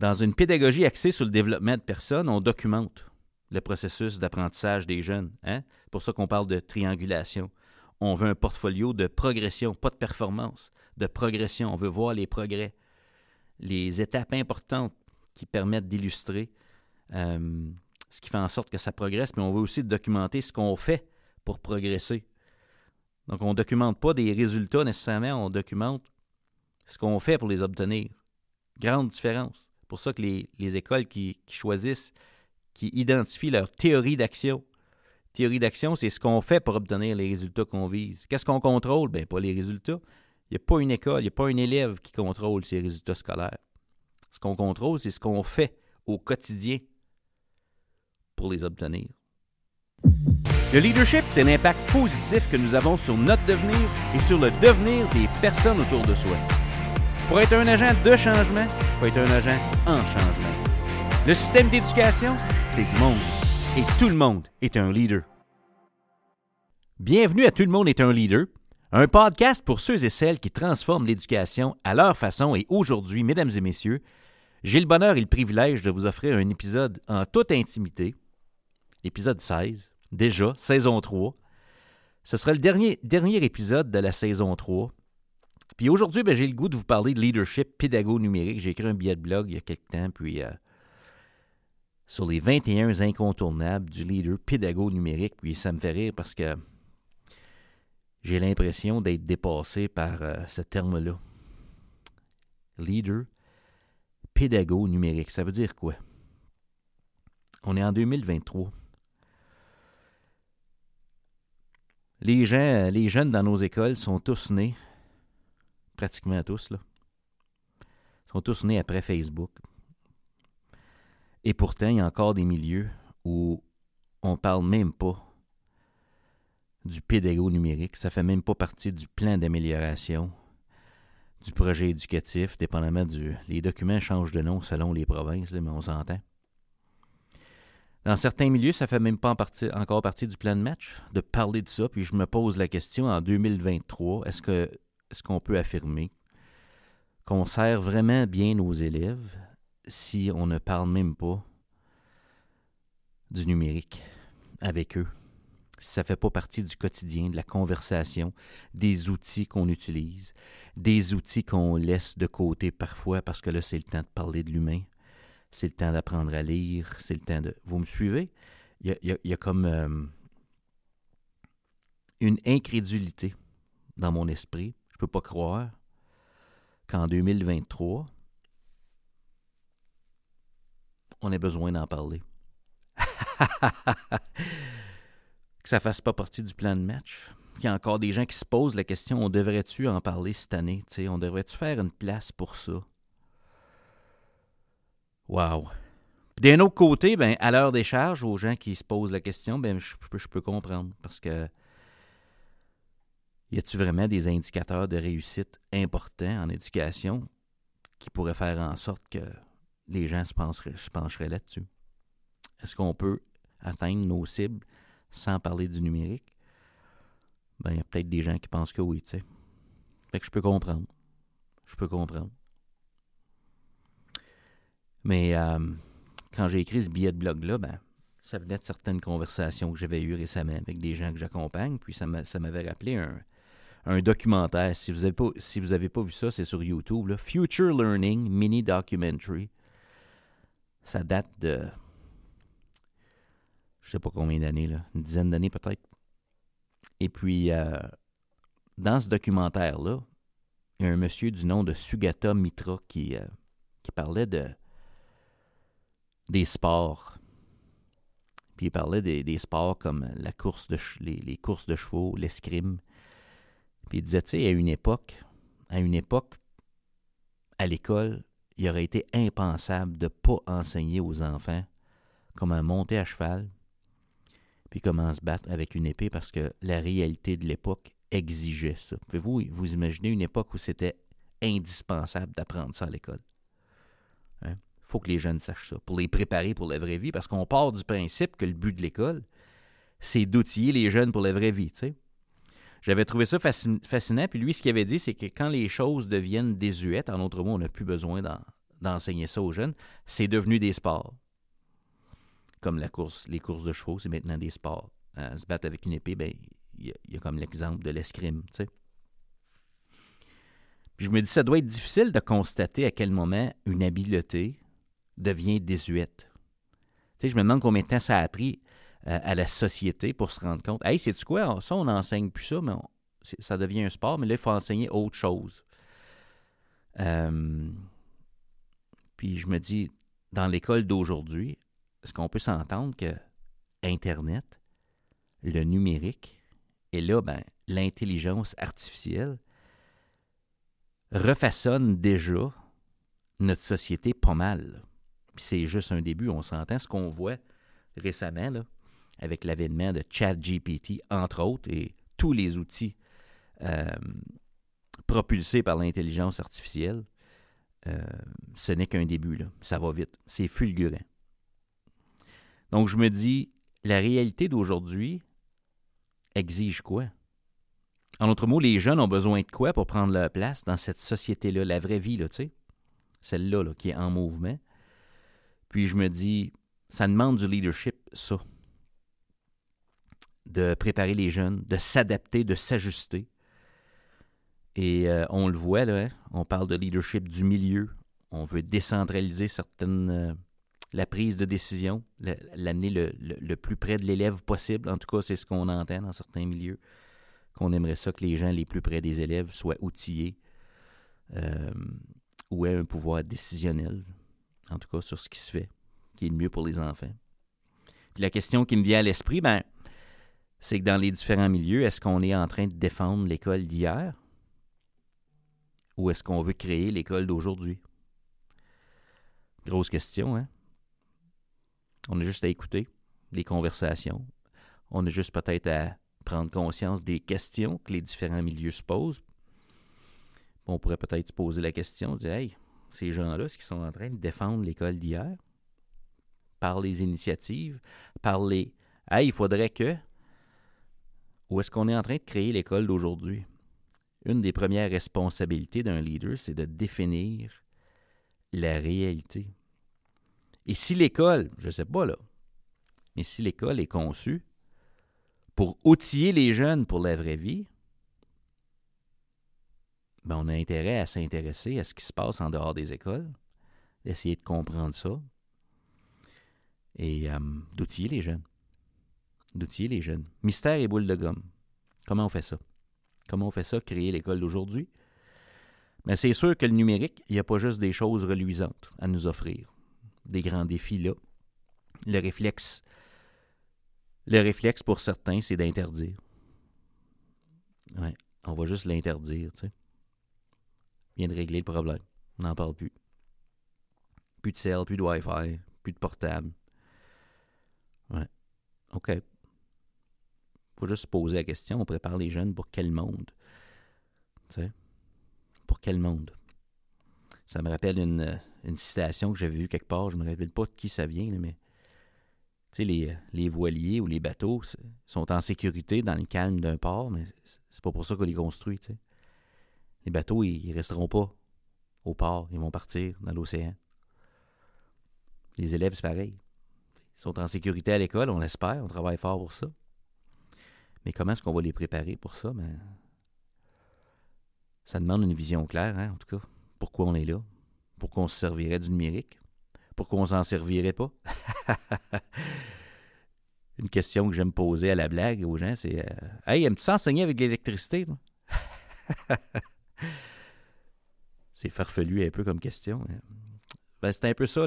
Dans une pédagogie axée sur le développement de personnes, on documente le processus d'apprentissage des jeunes. Hein? C'est pour ça qu'on parle de triangulation. On veut un portfolio de progression, pas de performance, de progression. On veut voir les progrès, les étapes importantes qui permettent d'illustrer euh, ce qui fait en sorte que ça progresse, mais on veut aussi documenter ce qu'on fait pour progresser. Donc, on ne documente pas des résultats nécessairement, on documente ce qu'on fait pour les obtenir. Grande différence. C'est pour ça que les, écoles qui, choisissent, qui identifient leur théorie d'action. Théorie d'action, c'est ce qu'on fait pour obtenir les résultats qu'on vise. Qu'est-ce qu'on contrôle? Bien, pas les résultats. Il n'y a pas une école, il n'y a pas un élève qui contrôle ces résultats scolaires. Ce qu'on contrôle, c'est ce qu'on fait au quotidien pour les obtenir. Le leadership, c'est l'impact positif que nous avons sur notre devenir et sur le devenir des personnes autour de soi. Pour être un agent de changement, il faut être un agent en changement. Le système d'éducation, c'est du monde. Et tout le monde est un leader. Bienvenue à Tout le monde est un leader, un podcast pour ceux et celles qui transforment l'éducation à leur façon. Et aujourd'hui, mesdames et messieurs, j'ai le bonheur et le privilège de vous offrir un épisode en toute intimité épisode 16, déjà, saison 3. Ce sera le dernier, dernier épisode de la saison 3. Puis aujourd'hui, ben, j'ai le goût de vous parler de leadership pédago numérique. J'ai écrit un billet de blog il y a quelques temps, puis euh, sur les 21 incontournables du leader pédago numérique. Puis ça me fait rire parce que j'ai l'impression d'être dépassé par euh, ce terme-là. Leader pédago numérique. Ça veut dire quoi? On est en 2023. Les gens, les jeunes dans nos écoles sont tous nés, pratiquement tous, là, sont tous nés après Facebook. Et pourtant, il y a encore des milieux où on ne parle même pas du pédago numérique. Ça ne fait même pas partie du plan d'amélioration du projet éducatif, dépendamment du. Les documents changent de nom selon les provinces, mais on s'entend. Dans certains milieux, ça fait même pas encore partie du plan de match de parler de ça. Puis je me pose la question en 2023, est-ce que est-ce qu'on peut affirmer qu'on sert vraiment bien nos élèves si on ne parle même pas du numérique avec eux? Si ça ne fait pas partie du quotidien, de la conversation, des outils qu'on utilise, des outils qu'on laisse de côté parfois parce que là, c'est le temps de parler de l'humain c'est le temps d'apprendre à lire, c'est le temps de... Vous me suivez? Il y a, comme euh, une incrédulité dans mon esprit. Je peux pas croire qu'en 2023, on ait besoin d'en parler. que ça fasse pas partie du plan de match. Il y a encore des gens qui se posent la question on devrait-tu en parler cette année On devrait-tu faire une place pour ça? Wow. D'un autre côté, ben, à l'heure des charges, aux gens qui se posent la question, ben, je, peux comprendre. Parce que y a-t-il vraiment des indicateurs de réussite importants en éducation qui pourraient faire en sorte que les gens se, se pencheraient là-dessus? Est-ce qu'on peut atteindre nos cibles sans parler du numérique? Ben, il y a peut-être des gens qui pensent que oui, tu sais. Fait que je peux comprendre. Je peux comprendre. Mais euh, quand j'ai écrit ce billet de blog-là, ben, ça venait de certaines conversations que j'avais eues récemment avec des gens que j'accompagne. Puis ça m'avait rappelé un, documentaire. Si vous n'avez pas, pas vu ça, c'est sur YouTube. Future Learning Mini Documentary. Ça date de. Je sais pas combien d'années. Une dizaine d'années peut-être. Et puis, euh, dans ce documentaire-là, il y a un monsieur du nom de Sugata Mitra qui, euh, parlait de des sports. Puis il parlait des, sports comme les, courses de chevaux, l'escrime. Puis il disait, tu sais, à une époque, à une époque, à l'école, il aurait été impensable de ne pas enseigner aux enfants comment monter à cheval, puis comment se battre avec une épée, parce que la réalité de l'époque exigeait ça. Pouvez-vous vous imaginer une époque où c'était indispensable d'apprendre ça à l'école? Hein? faut que les jeunes sachent ça, pour les préparer pour la vraie vie, parce qu'on part du principe que le but de l'école, c'est d'outiller les jeunes pour la vraie vie. J'avais trouvé ça fascinant, puis lui, ce qu'il avait dit, c'est que quand les choses deviennent désuètes, en autre mot, on n'a plus besoin d'enseigner ça aux jeunes, c'est devenu des sports. Comme les courses de chevaux, c'est maintenant des sports. Se battre avec une épée, ben, il y, a comme l'exemple de l'escrime, tu sais. Puis je me dis, ça doit être difficile de constater à quel moment une habileté devient désuète. Tu je me demande combien de temps ça a pris à la société pour se rendre compte. Hey, c'est-tu quoi? Ça, on n'enseigne plus ça, mais ça devient un sport, mais là, il faut enseigner autre chose. Euh, puis je me dis, dans l'école d'aujourd'hui, est-ce qu'on peut s'entendre que Internet, le numérique, et là, ben, l'intelligence artificielle refaçonne déjà notre société pas mal. Puis c'est juste un début, on s'entend. Ce qu'on voit récemment, là, avec l'avènement de ChatGPT, entre autres, et tous les outils euh, propulsés par l'intelligence artificielle, euh, ce n'est qu'un début. Ça va vite. C'est fulgurant. Donc, je me dis, la réalité d'aujourd'hui exige quoi? En autre mot, les jeunes ont besoin de quoi pour prendre leur place dans cette société-là, la vraie vie, tu sais? Celle-là là, qui est en mouvement. Puis je me dis, ça demande du leadership, ça. De préparer les jeunes, de s'adapter, de s'ajuster. Et euh, on le voit, hein, on parle de leadership du milieu. On veut décentraliser certaines, euh, la prise de décision, l'amener le, plus près de l'élève possible. En tout cas, c'est ce qu'on entend dans certains milieux qu'on aimerait ça que les gens les plus près des élèves soient outillés euh, ou aient un pouvoir décisionnel, en tout cas sur ce qui se fait, qui est le mieux pour les enfants. La question qui me vient à l'esprit, ben, c'est que dans les différents milieux, est-ce qu'on est en train de défendre l'école d'hier ou est-ce qu'on veut créer l'école d'aujourd'hui? Grosse question, hein? On a juste à écouter les conversations. On a juste peut-être à prendre conscience des questions que les différents milieux se posent. On pourrait peut-être se poser la question, dire Hey, ces gens-là, est-ce qu'ils sont en train de défendre l'école d'hier? Par les initiatives, par les Hey, il faudrait que ou est-ce qu'on est en train de créer l'école d'aujourd'hui? Une des premières responsabilités d'un leader, c'est de définir la réalité. Et si l'école, je ne sais pas là, mais si l'école est conçue pour outiller les jeunes pour la vraie vie, ben on a intérêt à s'intéresser à ce qui se passe en dehors des écoles, d'essayer de comprendre ça et euh, d'outiller les jeunes. D'outiller les jeunes. Mystère et boule de gomme. Comment on fait ça? Comment on fait ça, créer l'école d'aujourd'hui? Mais c'est sûr que le numérique, il n'y a pas juste des choses reluisantes à nous offrir. Des grands défis là. Le réflexe le réflexe pour certains, c'est d'interdire. Ouais, on va juste l'interdire, tu sais. Vient de régler le problème. On n'en parle plus. Plus de cell, plus de Wi-Fi, plus de portable. Ouais. OK. Faut juste se poser la question. On prépare les jeunes pour quel monde? Tu? Pour quel monde? Ça me rappelle une, une citation que j'avais vue quelque part. Je ne me rappelle pas de qui ça vient, mais les, les voiliers ou les bateaux sont en sécurité dans le calme d'un port, mais c'est pas pour ça qu'on les construit. Les bateaux, ils, resteront pas au port, ils vont partir dans l'océan. Les élèves, c'est pareil. Ils sont en sécurité à l'école, on l'espère, on travaille fort pour ça. Mais comment est-ce qu'on va les préparer pour ça? Ben, ça demande une vision claire, hein, en tout cas. Pourquoi on est là? Pourquoi on se servirait du numérique? Pourquoi on s'en servirait pas? Une question que j'aime poser à la blague aux gens, c'est euh, Hey, aimes-tu s'enseigner avec l'électricité? c'est farfelu un peu comme question. Hein. Ben, c'est un peu ça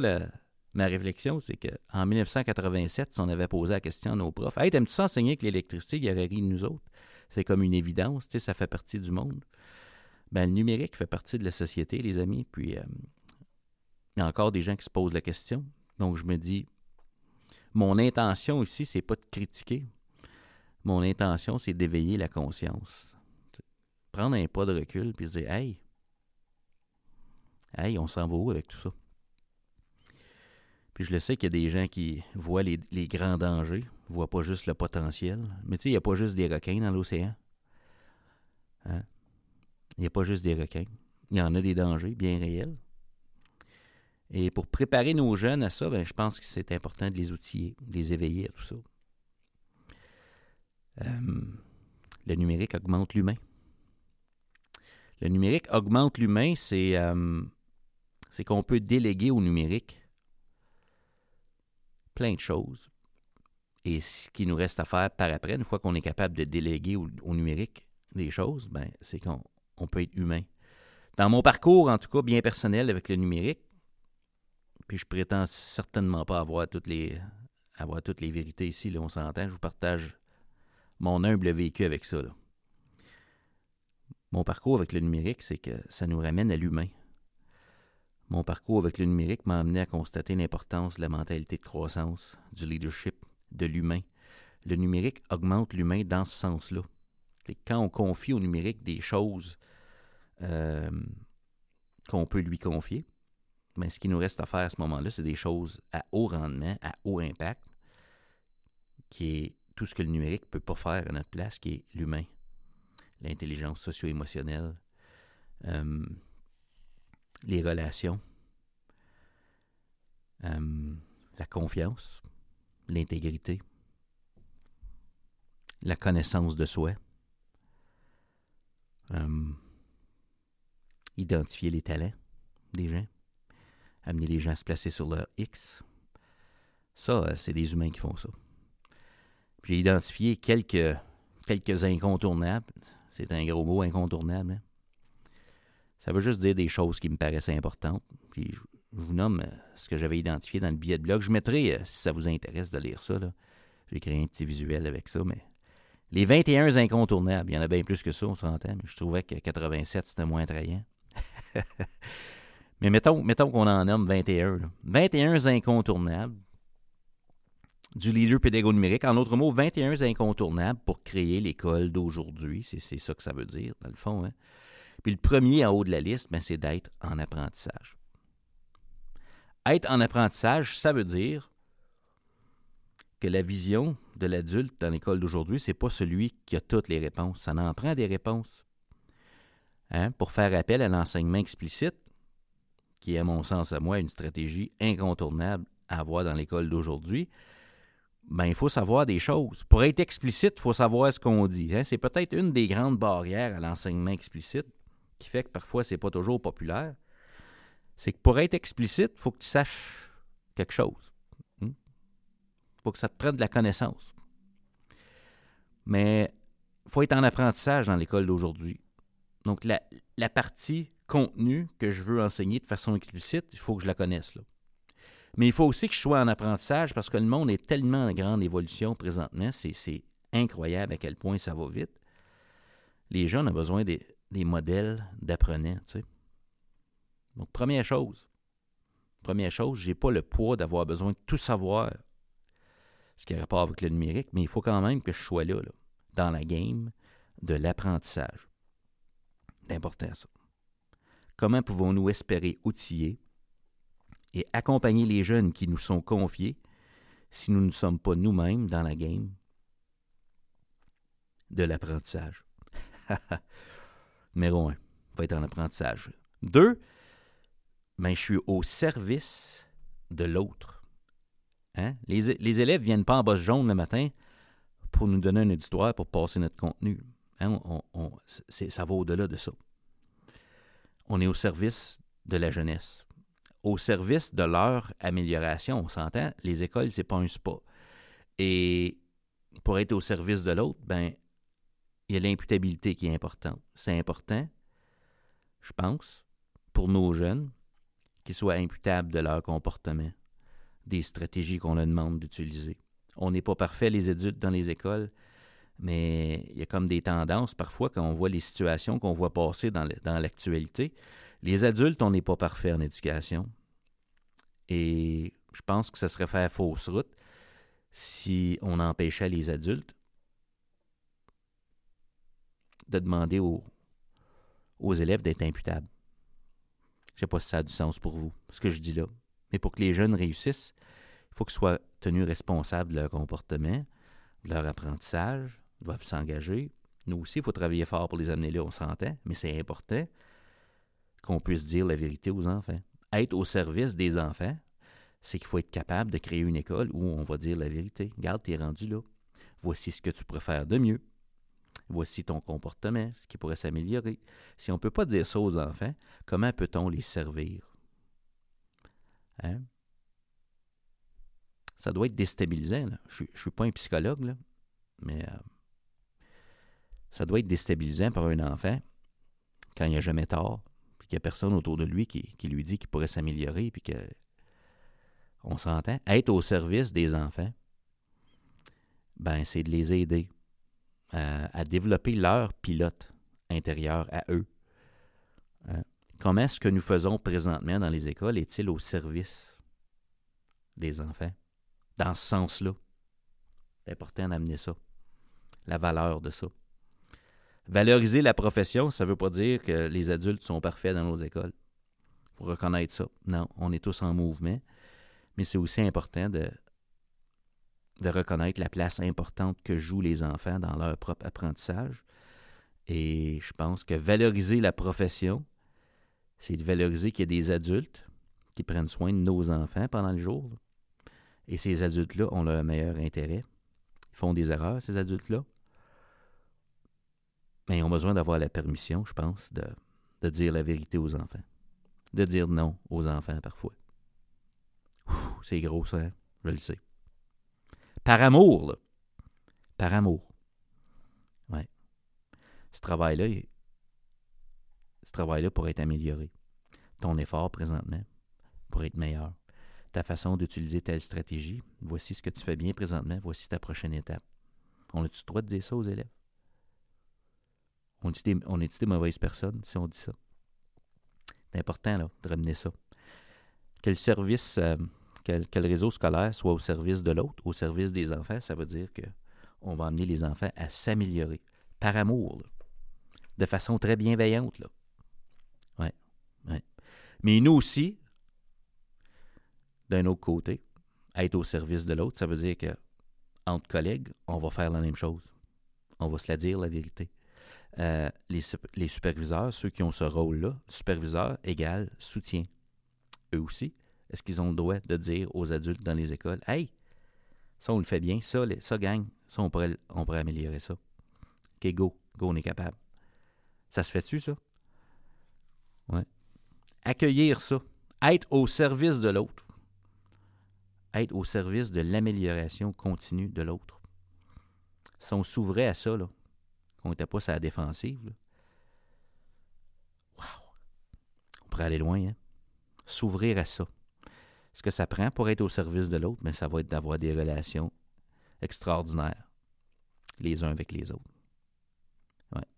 ma réflexion, c'est qu'en 1987, si on avait posé la question à nos profs, Hey, aimes-tu s'enseigner avec l'électricité? Il y aurait ri de nous autres. C'est comme une évidence, ça fait partie du monde. Ben, le numérique fait partie de la société, les amis. Puis, euh, il y a encore des gens qui se posent la question. Donc, je me dis, mon intention ici, c'est pas de critiquer. Mon intention, c'est d'éveiller la conscience. Prendre un pas de recul puis se dire, hey, hey, on s'en va où avec tout ça? Je le sais qu'il y a des gens qui voient les, grands dangers, voient pas juste le potentiel. Mais tu sais, il n'y a pas juste des requins dans l'océan. Hein? Il n'y a pas juste des requins. Il y en a des dangers bien réels. Et pour préparer nos jeunes à ça, ben, je pense que c'est important de les outiller, de les éveiller à tout ça. Euh, le numérique augmente l'humain. Le numérique augmente l'humain, c'est euh, qu'on peut déléguer au numérique plein de choses. Et ce qui nous reste à faire par après, une fois qu'on est capable de déléguer au, numérique des choses, ben, c'est qu'on peut être humain. Dans mon parcours, en tout cas, bien personnel avec le numérique, puis je prétends certainement pas avoir toutes les, avoir toutes les vérités ici, là, on s'entend. Je vous partage mon humble vécu avec ça. Mon parcours avec le numérique, c'est que ça nous ramène à l'humain. Mon parcours avec le numérique m'a amené à constater l'importance de la mentalité de croissance, du leadership, de l'humain. Le numérique augmente l'humain dans ce sens-là. Quand on confie au numérique des choses euh, qu'on peut lui confier, mais ce qui nous reste à faire à ce moment-là, c'est des choses à haut rendement, à haut impact, qui est tout ce que le numérique ne peut pas faire à notre place, qui est l'humain, l'intelligence socio-émotionnelle, euh, les relations, euh, la confiance, l'intégrité, la connaissance de soi, euh, identifier les talents des gens amener les gens à se placer sur leur X. Ça, euh, c'est des humains qui font ça. J'ai identifié quelques, quelques incontournables. C'est un gros mot, incontournable. Hein. Ça veut juste dire des choses qui me paraissaient importantes. Puis je, vous nomme euh, ce que j'avais identifié dans le billet de blog. Je mettrai, euh, si ça vous intéresse de lire ça, j'ai créé un petit visuel avec ça, mais les 21 incontournables, il y en a bien plus que ça, on s'entend, mais je trouvais que 87, c'était moins attrayant. Mais mettons, mettons qu'on en nomme 21. 21 incontournables du leader pédago numérique. En d'autres mots, 21 incontournables pour créer l'école d'aujourd'hui. C'est ça que ça veut dire, dans le fond. Hein. Puis le premier en haut de la liste, ben, c'est d'être en apprentissage. Être en apprentissage, ça veut dire que la vision de l'adulte dans l'école d'aujourd'hui, c'est pas celui qui a toutes les réponses. Ça en prend des réponses. Hein? Pour faire appel à l'enseignement explicite, qui est, à mon sens, à moi, une stratégie incontournable à avoir dans l'école d'aujourd'hui, ben, il faut savoir des choses. Pour être explicite, il faut savoir ce qu'on dit. Hein? C'est peut-être une des grandes barrières à l'enseignement explicite qui fait que parfois, c'est pas toujours populaire. C'est que pour être explicite, il faut que tu saches quelque chose. Il hmm? faut que ça te prenne de la connaissance. Mais il faut être en apprentissage dans l'école d'aujourd'hui. Donc, la, partie contenu que je veux enseigner de façon explicite, il faut que je la connaisse. Là. Mais il faut aussi que je sois en apprentissage parce que le monde est tellement en grande évolution présentement, c'est incroyable à quel point ça va vite. Les jeunes ont besoin des, modèles d'apprenants. Donc, première chose, première chose, je n'ai pas le poids d'avoir besoin de tout savoir, ce qui a rapport avec le numérique, mais il faut quand même que je sois là, là dans la game de l'apprentissage. C'est important ça. Comment pouvons-nous espérer outiller et accompagner les jeunes qui nous sont confiés si nous ne sommes pas nous-mêmes dans la game de l'apprentissage? Numéro un, va être en apprentissage. Deux, ben, je suis au service de l'autre. Hein? Les, élèves ne viennent pas en bosse jaune le matin pour nous donner un auditoire pour passer notre contenu. Hein? ça va au-delà de ça on est au service de la jeunesse, au service de leur amélioration. On s'entend, les écoles, c'est pas un spa. Et pour être au service de l'autre, ben, il y a l'imputabilité qui est importante. C'est important, je pense, pour nos jeunes, qu'ils soient imputables de leur comportement, des stratégies qu'on leur demande d'utiliser. On n'est pas parfait, les adultes, dans les écoles, mais il y a comme des tendances parfois quand on voit les situations qu'on voit passer dans l'actualité. Les adultes, on n'est pas parfait en éducation. Et je pense que ça serait faire fausse route si on empêchait les adultes de demander aux, élèves d'être imputables. Je ne sais pas si ça a du sens pour vous, ce que je dis là. Mais pour que les jeunes réussissent, il faut qu'ils soient tenus responsables de leur comportement, de leur apprentissage, doivent s'engager. Nous aussi, il faut travailler fort pour les amener là, on s'entend, mais c'est important qu'on puisse dire la vérité aux enfants. être au service des enfants, c'est qu'il faut être capable de créer une école où on va dire la vérité. Regarde, tu es rendu là. Voici ce que tu faire de mieux. Voici ton comportement, ce qui pourrait s'améliorer. Si on ne peut pas dire ça aux enfants, comment peut-on les servir? Hein? Ça doit être déstabilisant. Je ne suis pas un psychologue, mais euh, ça doit être déstabilisant pour un enfant quand il n'y a jamais tort, puis qu'il n'y a personne autour de lui qui, lui dit qu'il pourrait s'améliorer, puis que on s'entend. Être au service des enfants, ben c'est de les aider à, développer leur pilote intérieur à eux. Hein? Comment est-ce que nous faisons présentement dans les écoles? Est-il au service des enfants? Dans ce sens-là. C'est important d'amener ça. La valeur de ça. Valoriser la profession, ça ne veut pas dire que les adultes sont parfaits dans nos écoles. Il faut reconnaître ça. Non, on est tous en mouvement. Mais c'est aussi important de, de reconnaître la place importante que jouent les enfants dans leur propre apprentissage. Et je pense que valoriser la profession, c'est de valoriser qu'il y a des adultes qui prennent soin de nos enfants pendant le jour. Et ces adultes-là ont leur meilleur intérêt. Ils font des erreurs, ces adultes-là. Mais ils ont besoin d'avoir la permission, je pense, de, dire la vérité aux enfants. De dire non aux enfants parfois. C'est gros, ça, hein? je le sais. Par amour, là. Par amour. Ouais. Ce travail-là, ce travail-là pourrait être amélioré. Ton effort présentement pourrait être meilleur. Ta façon d'utiliser telle stratégie, voici ce que tu fais bien présentement, voici ta prochaine étape. On a-tu le droit de dire ça aux élèves? On est-tu des, mauvaises personnes si on dit ça? C'est important là, de ramener ça. Quel service euh, que, le réseau scolaire soit au service de l'autre, au service des enfants, ça veut dire qu'on va amener les enfants à s'améliorer par amour, de façon très bienveillante. Là. Ouais. Mais nous aussi, d'un autre côté, être au service de l'autre, ça veut dire que entre collègues, on va faire la même chose. On va se la dire, la vérité. Euh, les, les, superviseurs, ceux qui ont ce rôle-là, superviseur égale soutien. Eux aussi, est-ce qu'ils ont le droit de dire aux adultes dans les écoles Hey, ça, on le fait bien, ça, ça gagne, ça, on pourrait, on pourrait améliorer ça. OK, go, go, on est capable. Ça se fait-tu, ça? Ouais. Accueillir ça. Être au service de l'autre. Être au service de l'amélioration continue de l'autre. Si on s'ouvrait à ça, là, qu'on n'était pas sa défensive, wow! On pourrait aller loin, hein? S'ouvrir à ça ce que ça prend pour être au service de l'autre, mais ça va être d'avoir des relations extraordinaires, les uns avec les autres.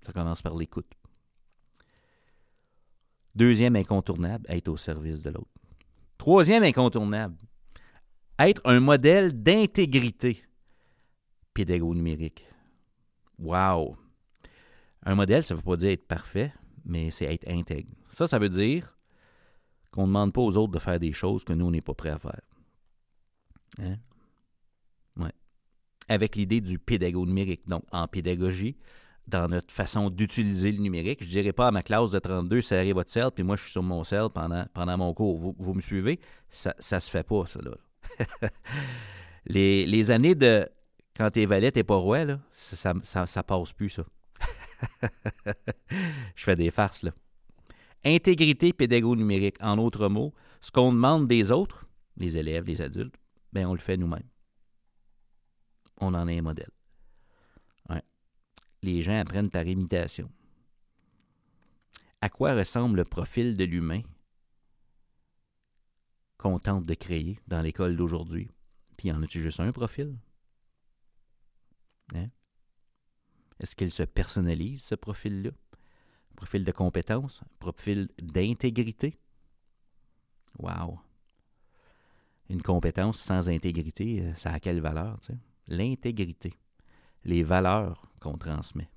Ça commence par l'écoute. Deuxième incontournable, être au service de l'autre. Troisième incontournable, être un modèle d'intégrité pédago-numérique. Wow! Un modèle, ça ne veut pas dire être parfait, mais c'est être intègre. Ça, ça veut dire qu'on ne demande pas aux autres de faire des choses que nous, on n'est pas prêt à faire. Hein? Avec l'idée du pédago numérique. Donc, en pédagogie, dans notre façon d'utiliser le numérique, je ne dirais pas à ma classe de 32, serrez votre sel, puis moi, je suis sur mon sel pendant, pendant mon cours. Vous, me suivez? Ça ne se fait pas, ça, là. les, les, années de quand t'es valet, t'es pas roi, là, ça, ça, ça passe plus, ça. je fais des farces, là. Intégrité pédago-numérique, en autres mots, ce qu'on demande des autres, les élèves, les adultes, bien, on le fait nous-mêmes. On en est un modèle. Les gens apprennent par imitation. À quoi ressemble le profil de l'humain qu'on tente de créer dans l'école d'aujourd'hui? Puis en a-tu juste un profil? Hein? Est-ce qu'il se personnalise, ce profil-là? Profil de compétence, profil d'intégrité. Wow! Une compétence sans intégrité, euh, ça a quelle valeur? Tu sais? L'intégrité. Les valeurs qu'on transmet.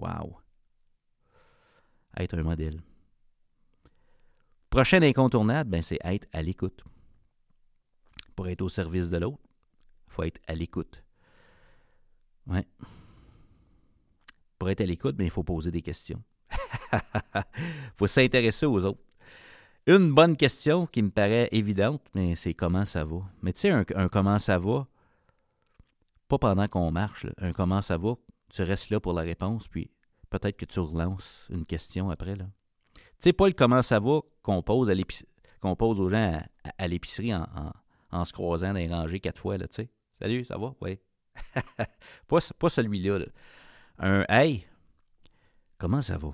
Wow! Être un modèle. Prochain incontournable, ben, c'est être à l'écoute. Pour être au service de l'autre, il faut être à l'écoute. Ouais. Pour être à l'écoute, ben, il faut poser des questions. faut s'intéresser aux autres. Une bonne question qui me paraît évidente, mais c'est comment ça va? Mais tu sais, un, comment ça va, pas pendant qu'on marche, un comment ça va, tu restes là pour la réponse, puis peut-être que tu relances une question après. Tu sais, pas le comment ça va qu'on pose, qu'on pose aux gens à, l'épicerie en, se croisant dans les rangées quatre fois, là, tu sais. Salut, ça va? Oui. pas, pas celui-là. Un Hey, comment ça va?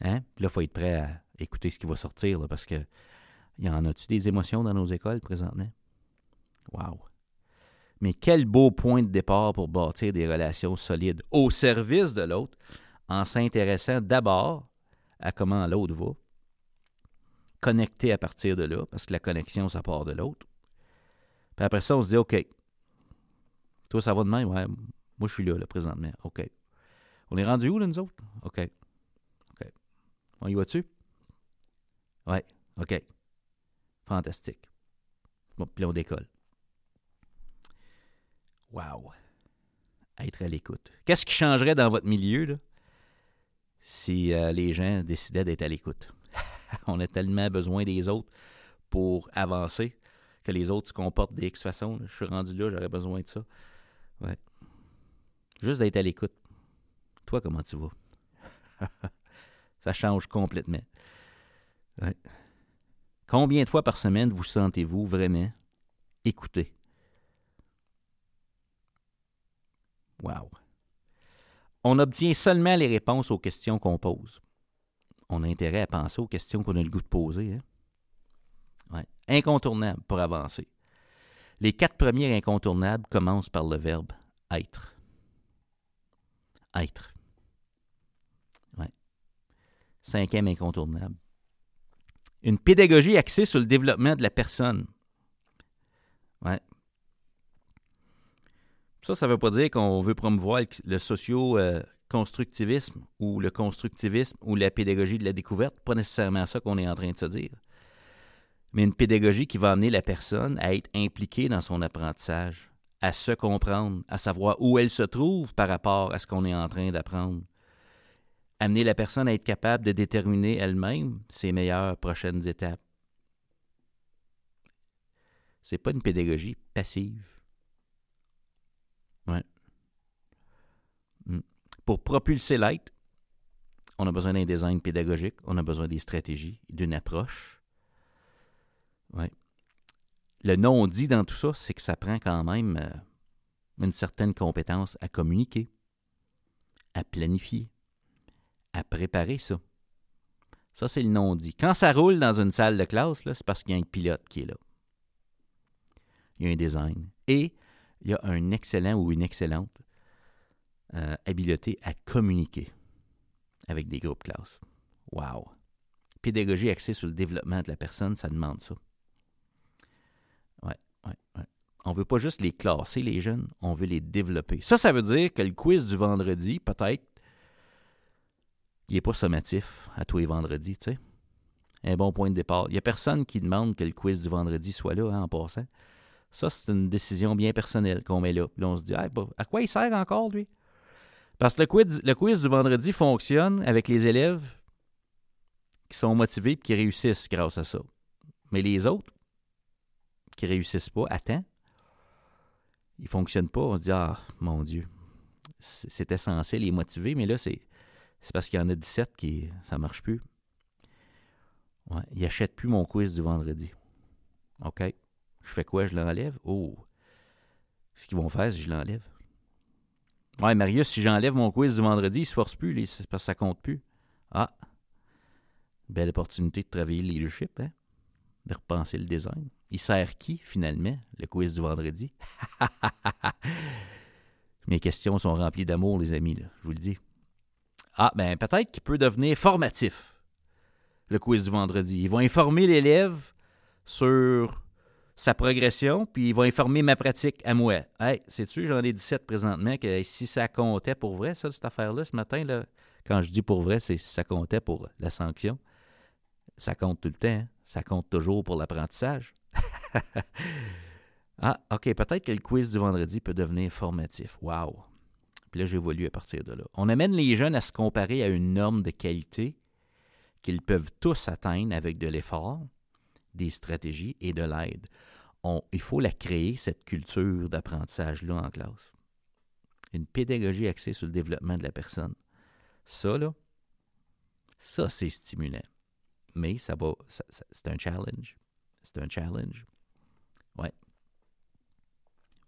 Hein? Puis là, il faut être prêt à écouter ce qui va sortir, parce que y en a-tu des émotions dans nos écoles présentement? Wow! Mais quel beau point de départ pour bâtir des relations solides au service de l'autre en s'intéressant d'abord à comment l'autre va, connecter à partir de là, parce que la connexion, ça part de l'autre. Puis après ça, on se dit, OK, toi, ça va de même? Ouais, moi, je suis là, là, présentement. OK. On est rendu où, là, nous autres? OK. OK. On y va-tu? Ouais. OK. Fantastique. Bon, puis on décolle. Wow! Être à l'écoute. Qu'est-ce qui changerait dans votre milieu là, si euh, les gens décidaient d'être à l'écoute? On a tellement besoin des autres pour avancer que les autres se comportent de X façon. Je suis rendu là, j'aurais besoin de ça. Ouais. Juste d'être à l'écoute. Toi, comment tu vas? ça change complètement. Combien de fois par semaine vous sentez-vous vraiment écouté? Wow. On obtient seulement les réponses aux questions qu'on pose. On a intérêt à penser aux questions qu'on a le goût de poser. Hein? Incontournable pour avancer. Les quatre premiers incontournables commencent par le verbe être. Être. Cinquième incontournable. Une pédagogie axée sur le développement de la personne. Ça, ça ne veut pas dire qu'on veut promouvoir le socio-constructivisme ou le constructivisme ou la pédagogie de la découverte. Pas nécessairement ça qu'on est en train de se dire. Mais une pédagogie qui va amener la personne à être impliquée dans son apprentissage, à se comprendre, à savoir où elle se trouve par rapport à ce qu'on est en train d'apprendre. Amener la personne à être capable de déterminer elle-même ses meilleures prochaines étapes. C'est pas une pédagogie passive. Mm. Pour propulser l'être, on a besoin d'un design pédagogique, on a besoin des stratégies, d'une approche. Le non-dit dans tout ça, c'est que ça prend quand même euh, une certaine compétence à communiquer, à planifier, à préparer ça. Ça, c'est le non-dit. Quand ça roule dans une salle de classe, c'est parce qu'il y a un pilote qui est là. Il y a un design. Et il y a un excellent ou une excellente euh, habileté à communiquer avec des groupes classe. Wow! Pédagogie axée sur le développement de la personne, ça demande ça. Ouais, ouais, ouais. On veut pas juste les classer, les jeunes, on veut les développer. Ça, ça veut dire que le quiz du vendredi, peut-être, il n'est pas sommatif à tous les vendredis, tu sais. Un bon point de départ. Il n'y a personne qui demande que le quiz du vendredi soit là, hein, en passant. Ça, c'est une décision bien personnelle qu'on met là. Puis là, on se dit, bah, à quoi il sert encore, lui? Parce que le quiz, du vendredi fonctionne avec les élèves qui sont motivés et qui réussissent grâce à ça. Mais les autres, qui réussissent pas à ils ne fonctionnent pas. On se dit, ah, mon Dieu, c'était censé les motiver, mais là, c'est, parce qu'il y en a 17 qui ça ne marche plus. Ouais, ils n'achètent plus mon quiz du vendredi. OK? Je fais quoi? Je l'enlève? Oh! Ce qu'ils vont faire, si je l'enlève. Ouais, Marius, si j'enlève mon quiz du vendredi, il se force plus, parce que ça compte plus. Ah! Belle opportunité de travailler le leadership, hein? De repenser le design. Il sert qui, finalement, le quiz du vendredi? Mes questions sont remplies d'amour, les amis, je vous le dis. Ah, ben peut-être qu'il peut devenir formatif, le quiz du vendredi. Ils vont informer l'élève sur sa progression, puis il va informer ma pratique à moi. Hey, sais-tu, j'en ai 17 présentement, que si ça comptait pour vrai, ça, cette affaire-là, ce matin, là, quand je dis pour vrai, c'est si ça comptait pour la sanction. Ça compte tout le temps, hein. ça compte toujours pour l'apprentissage. ah, OK, peut-être que le quiz du vendredi peut devenir formatif. Wow! Puis là, j'évolue à partir de là. On amène les jeunes à se comparer à une norme de qualité qu'ils peuvent tous atteindre avec de l'effort, des stratégies et de l'aide. il faut la créer, cette culture d'apprentissage-là en classe. Une pédagogie axée sur le développement de la personne. Ça, là, ça, c'est stimulant. Mais ça va, c'est un challenge. C'est un challenge. Ouais.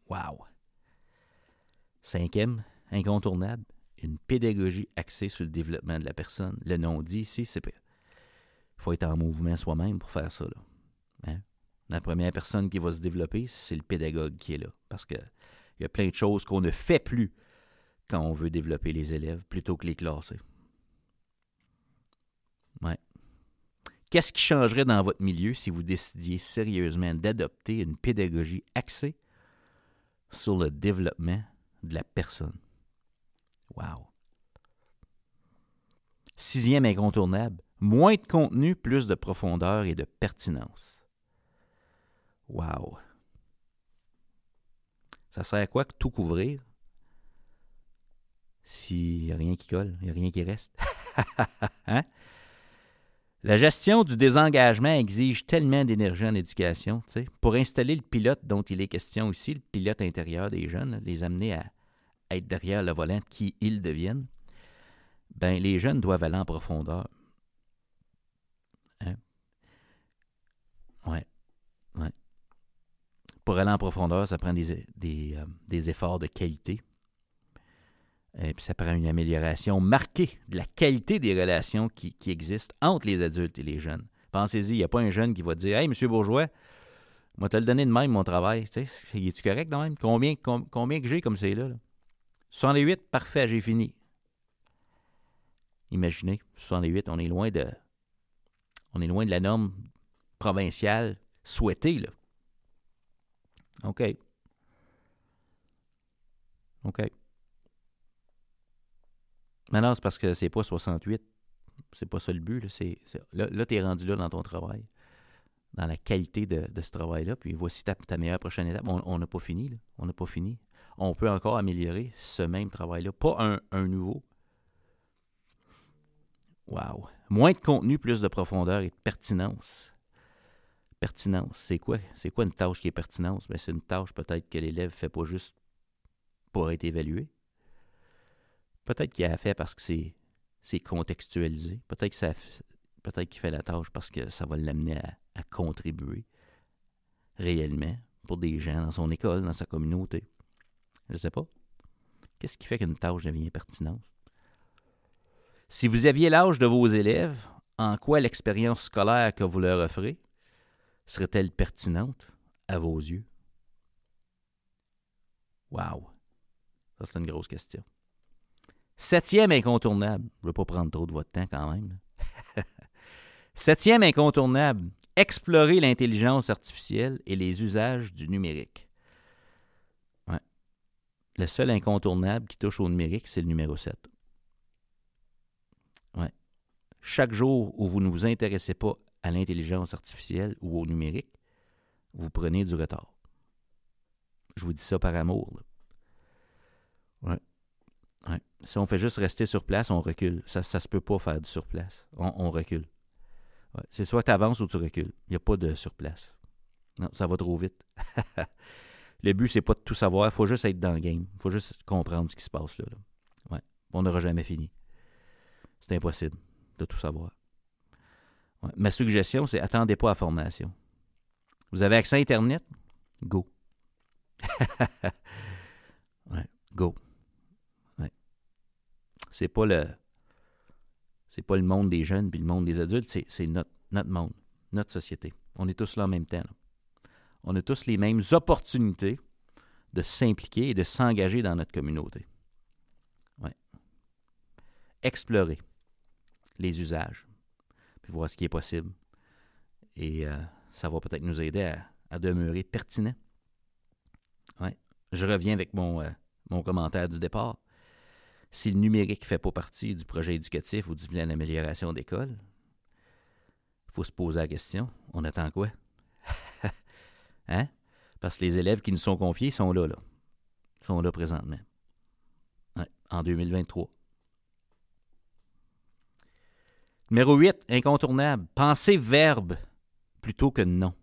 Wow. Cinquième, incontournable, une pédagogie axée sur le développement de la personne. Le nom dit ici, c'est il faut être en mouvement soi-même pour faire ça. Hein? La première personne qui va se développer, c'est le pédagogue qui est là. Parce qu'il y a plein de choses qu'on ne fait plus quand on veut développer les élèves plutôt que les classer. Qu'est-ce qui changerait dans votre milieu si vous décidiez sérieusement d'adopter une pédagogie axée sur le développement de la personne? Wow. Sixième incontournable, moins de contenu, plus de profondeur et de pertinence. Wow. Ça sert à quoi que tout couvrir? S'il n'y a rien qui colle, il n'y a rien qui reste? hein? La gestion du désengagement exige tellement d'énergie en éducation. Pour installer le pilote dont il est question ici, le pilote intérieur des jeunes, les amener à être derrière le volant qui ils deviennent, ben, les jeunes doivent aller en profondeur. Hein? Ouais. ouais. Pour aller en profondeur, ça prend des, euh, efforts de qualité. Et puis ça prend une amélioration marquée de la qualité des relations qui, existent entre les adultes et les jeunes. Pensez-y, il n'y a pas un jeune qui va dire Hey, monsieur Bourgeois, moi, te le donné de même, mon travail. Tu sais, es-tu correct de même? Combien, combien que j'ai comme c'est là? 68, parfait, j'ai fini. Imaginez, 68, on est loin de. On est loin de la norme provinciale souhaitée, là. OK. OK. Mais non, c'est parce que c'est pas 68. C'est pas ça le but. Là, là, tu es rendu là dans ton travail, dans la qualité de, ce travail-là. Puis voici ta, meilleure prochaine étape. On n'a pas fini. On n'a pas fini. On peut encore améliorer ce même travail-là. Pas un, nouveau. Wow. Moins de contenu, plus de profondeur et de pertinence. Pertinence, c'est quoi? C'est quoi une tâche qui est pertinence? Ben, c'est une tâche peut-être que l'élève ne fait pas juste pour être évalué Peut-être qu'il a fait parce que c'est, contextualisé. Peut-être, que peut-être qu'il fait la tâche parce que ça va l'amener à, contribuer réellement pour des gens dans son école, dans sa communauté. Je ne sais pas. Qu'est-ce qui fait qu'une tâche devient pertinente? Si vous aviez l'âge de vos élèves, en quoi l'expérience scolaire que vous leur offrez serait-elle pertinente à vos yeux? Wow! Ça, c'est une grosse question. Septième incontournable. Je ne veux pas prendre trop de votre temps quand même. Septième incontournable. Explorer l'intelligence artificielle et les usages du numérique. Le seul incontournable qui touche au numérique, c'est le numéro 7. Ouais. Chaque jour où vous ne vous intéressez pas à l'intelligence artificielle ou au numérique, vous prenez du retard. Je vous dis ça par amour. Si on fait juste rester sur place, on recule. Ça ne se peut pas faire du surplace. On, on recule. C'est soit tu avances ou tu recules. Il n'y a pas de surplace. Non, ça va trop vite. le but, c'est pas de tout savoir. Il faut juste être dans le game. Il faut juste comprendre ce qui se passe là. Ouais. On n'aura jamais fini. C'est impossible de tout savoir. Ma suggestion, c'est attendez pas à formation. Vous avez accès à Internet? Go. ouais, go c'est pas le c'est pas le monde des jeunes puis le monde des adultes, c'est notre, notre monde, notre société. On est tous là en même temps. On a tous les mêmes opportunités de s'impliquer et de s'engager dans notre communauté. Explorer les usages, puis voir ce qui est possible. Et euh, ça va peut-être nous aider à, demeurer pertinent. Je reviens avec mon, euh, mon commentaire du départ si le numérique ne fait pas partie du projet éducatif ou du plan d'amélioration d'école, il faut se poser la question, on attend quoi? Hein? Parce que les élèves qui nous sont confiés sont là, là. sont là présentement. En 2023. Numéro 8, incontournable. Penser verbe plutôt que nom.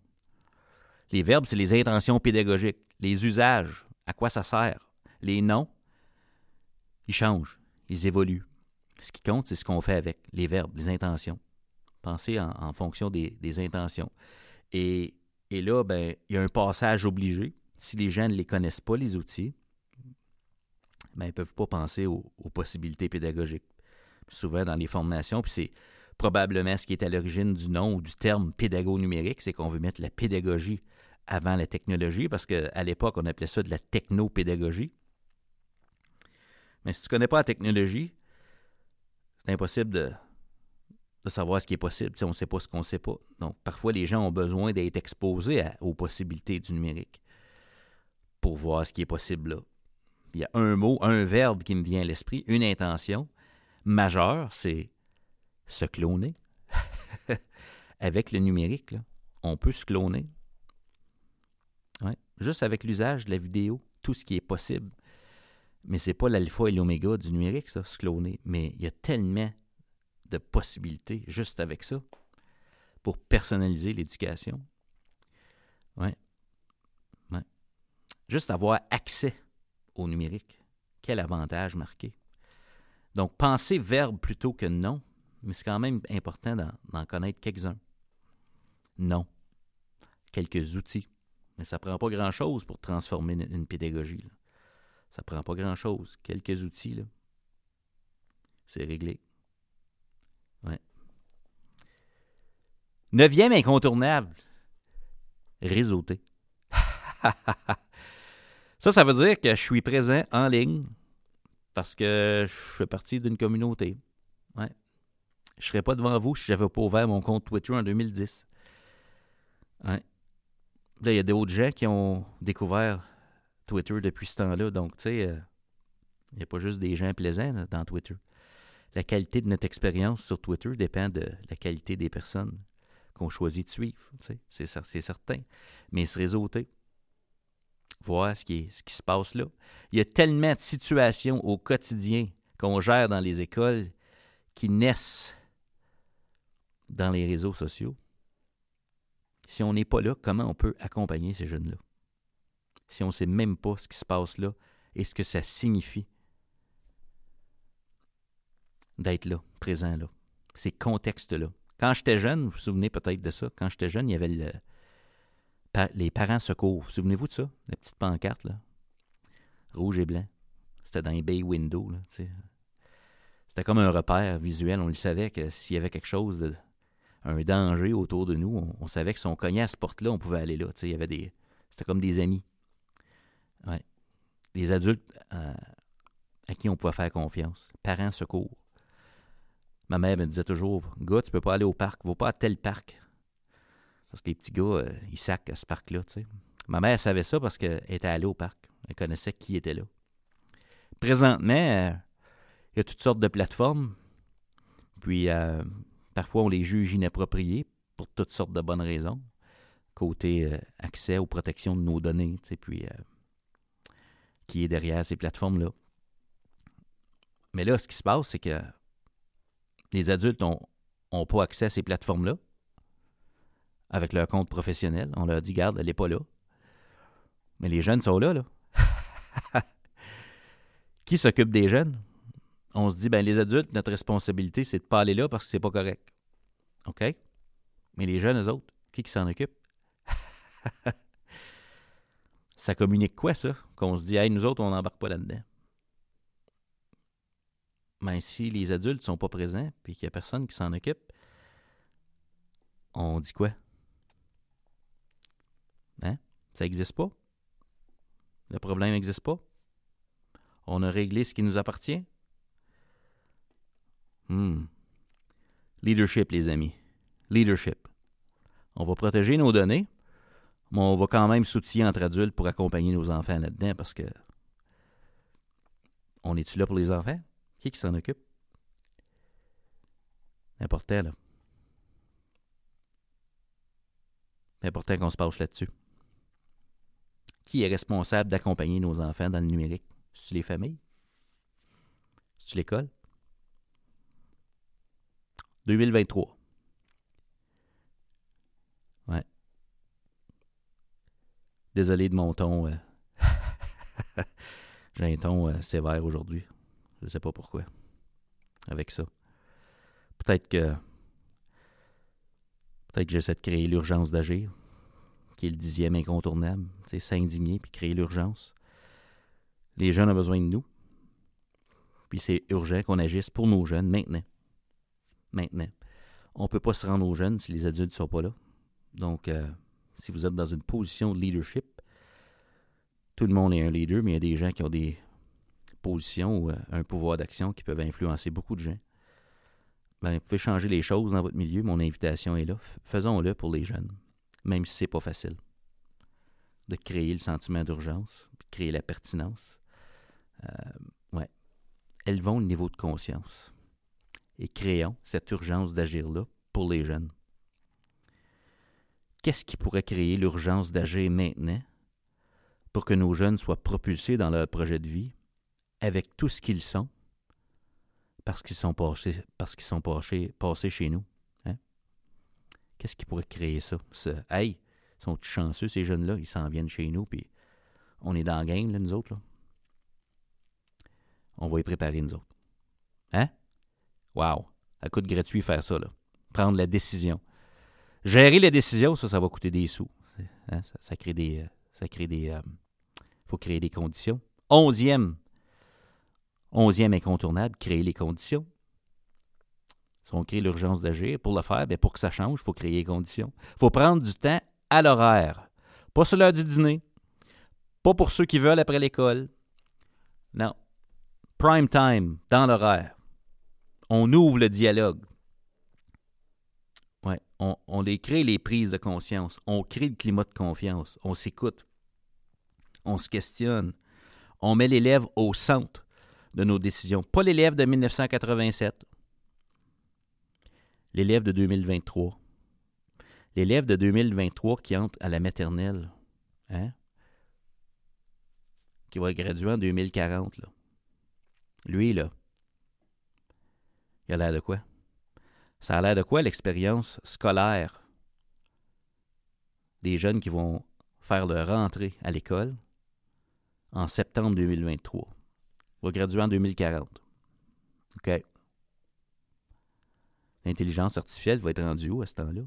Les verbes, c'est les intentions pédagogiques, les usages, à quoi ça sert? Les noms, ils changent, ils évoluent. Ce qui compte, c'est ce qu'on fait avec les verbes, les intentions. Penser en, fonction des, intentions. Et, là, ben, il y a un passage obligé. Si les gens ne les connaissent pas, les outils, ben, ils ne peuvent pas penser aux, aux, possibilités pédagogiques. Souvent dans les formations, puis c'est probablement ce qui est à l'origine du nom ou du terme pédago-numérique, c'est qu'on veut mettre la pédagogie avant la technologie, parce qu'à l'époque, on appelait ça de la technopédagogie. Mais si tu ne connais pas la technologie, c'est impossible de, savoir ce qui est possible. on ne sait pas ce qu'on ne sait pas. Donc, parfois, les gens ont besoin d'être exposés aux possibilités du numérique pour voir ce qui est possible là. Il y a un mot, un verbe qui me vient à l'esprit, une intention majeure, c'est se cloner. Avec le numérique, on peut se cloner. Juste avec l'usage de la vidéo, tout ce qui est possible. Mais c'est pas l'alpha et l'oméga du numérique, ça, se cloner. Mais il y a tellement de possibilités juste avec ça pour personnaliser l'éducation. Ouais. ouais. Juste avoir accès au numérique. Quel avantage marqué. Donc, penser verbe plutôt que non, mais c'est quand même important d'en connaître quelques-uns. Non. Quelques outils. Mais ça ne prend pas grand-chose pour transformer une, pédagogie. Ça ne prend pas grand-chose. Quelques outils, là. C'est réglé. Neuvième incontournable. Réseauter. ça, ça veut dire que je suis présent en ligne parce que je fais partie d'une communauté. Ouais. Je ne serais pas devant vous si je n'avais pas ouvert mon compte Twitter en 2010. Ouais. Là, il y a d'autres gens qui ont découvert Twitter depuis ce temps-là. Donc, tu sais, euh, il n'y a pas juste des gens plaisants dans Twitter. La qualité de notre expérience sur Twitter dépend de la qualité des personnes qu'on choisit de suivre. C'est certain. Mais se réseauter, voir ce qui, ce qui se passe là. Il y a tellement de situations au quotidien qu'on gère dans les écoles qui naissent dans les réseaux sociaux. Si on n'est pas là, comment on peut accompagner ces jeunes-là? Si on ne sait même pas ce qui se passe là et ce que ça signifie d'être là, présent là, ces contextes-là. Quand j'étais jeune, vous vous souvenez peut-être de ça, quand j'étais jeune, il y avait le, les parents secours. Souvenez-vous de ça? La petite pancarte, là? Rouge et blanc. C'était dans les bay windows, C'était comme un repère visuel. On le savait que s'il y avait quelque chose un danger autour de nous, on, savait que si on cognait à ce porte-là, on pouvait aller là. Il y avait des. C'était comme des amis. Ouais. Des adultes euh, à qui on pouvait faire confiance. Parents secours. Ma mère me disait toujours Gars, tu peux pas aller au parc, va pas à tel parc. Parce que les petits gars, euh, ils sacent à ce parc-là. Ma mère savait ça parce qu'elle était allée au parc. Elle connaissait qui était là. Présentement, euh, il y a toutes sortes de plateformes. Puis, Parfois, on les juge inappropriés pour toutes sortes de bonnes raisons. Côté euh, accès aux protections de nos données, puis euh, qui est derrière ces plateformes-là. Mais là, ce qui se passe, c'est que les adultes n'ont pas accès à ces plateformes-là avec leur compte professionnel. On leur dit, garde, elle n'est pas là. Mais les jeunes sont là, là. qui s'occupe des jeunes? on se dit, ben les adultes, notre responsabilité, c'est de ne pas aller là parce que c'est pas correct. OK? Mais les jeunes, eux autres, qui, qui s'en occupe? ça communique quoi, ça? Qu'on se dit, hey, nous autres, on n'embarque pas là-dedans. Mais si les adultes sont pas présents puis qu'il n'y a personne qui s'en occupe, on dit quoi? Hein? Ça n'existe pas? Le problème n'existe pas? On a réglé ce qui nous appartient? Hmm. Leadership, les amis. Leadership. On va protéger nos données, mais on va quand même s'outiller entre adultes pour accompagner nos enfants là-dedans parce que on est-tu là pour les enfants? Qui s'en occupe? Important, là. Important qu'on se penche là-dessus. Qui est responsable d'accompagner nos enfants dans le numérique? C'est les familles? C'est-tu l'école? 2023. Ouais. Désolé de mon ton. Euh, j'ai un ton euh, sévère aujourd'hui. Je ne sais pas pourquoi. Avec ça. Peut-être que. Peut-être que j'essaie de créer l'urgence d'agir, qui est le dixième incontournable. C'est s'indigner puis créer l'urgence. Les jeunes ont besoin de nous. Puis c'est urgent qu'on agisse pour nos jeunes maintenant. Maintenant. On ne peut pas se rendre aux jeunes si les adultes ne sont pas là. Donc, euh, si vous êtes dans une position de leadership, tout le monde est un leader, mais il y a des gens qui ont des ou euh, un pouvoir d'action qui peuvent influencer beaucoup de gens. Ben, vous pouvez changer les choses dans votre milieu. Mon invitation est là. Faisons-le pour les jeunes, même si c'est pas facile. De créer le sentiment d'urgence, de créer la pertinence. Euh, ouais. Élevons le niveau de conscience et créons cette urgence d'agir-là pour les jeunes. Qu'est-ce qui pourrait créer l'urgence d'agir maintenant pour que nos jeunes soient propulsés dans leur projet de vie? Avec tout ce qu'ils sont parce qu'ils sont passés, parce qu'ils sont passés, chez nous? Hein? Qu'est-ce qui pourrait créer ça? Hey, ils sont chanceux, ces jeunes-là, ils s'en viennent chez nous, puis on est dans la game, là, nous autres. Là. On va y préparer, nous autres. Hein? Wow! À coup de gratuit faire ça, là. Prendre la décision. Gérer les décisions, ça, ça va coûter des sous. Hein, ça, crée des. Euh, ça crée des. Euh, faut créer des conditions. Onzième. Onzième incontournable, créer les conditions. Si on crée l'urgence d'agir, pour le faire, bien, pour que ça change, il faut créer les conditions. Il faut prendre du temps à l'horaire. Pas sur l'heure du dîner. Pas pour ceux qui veulent après l'école. Non. Prime time, dans l'horaire. On ouvre le dialogue on, les crée les prises de conscience, on crée le climat de confiance, on s'écoute, on se questionne, on met l'élève au centre de nos décisions, pas l'élève de 1987, l'élève de 2023, l'élève de 2023 qui entre à la maternelle, hein? qui va graduer en 2040. Là. Lui, là, il a l'air de quoi? Ça a l'air de quoi l'expérience scolaire des jeunes qui vont faire leur rentrée à l'école en septembre 2023. Va graduer en 2040. OK. L'intelligence artificielle va être rendue où à ce temps-là?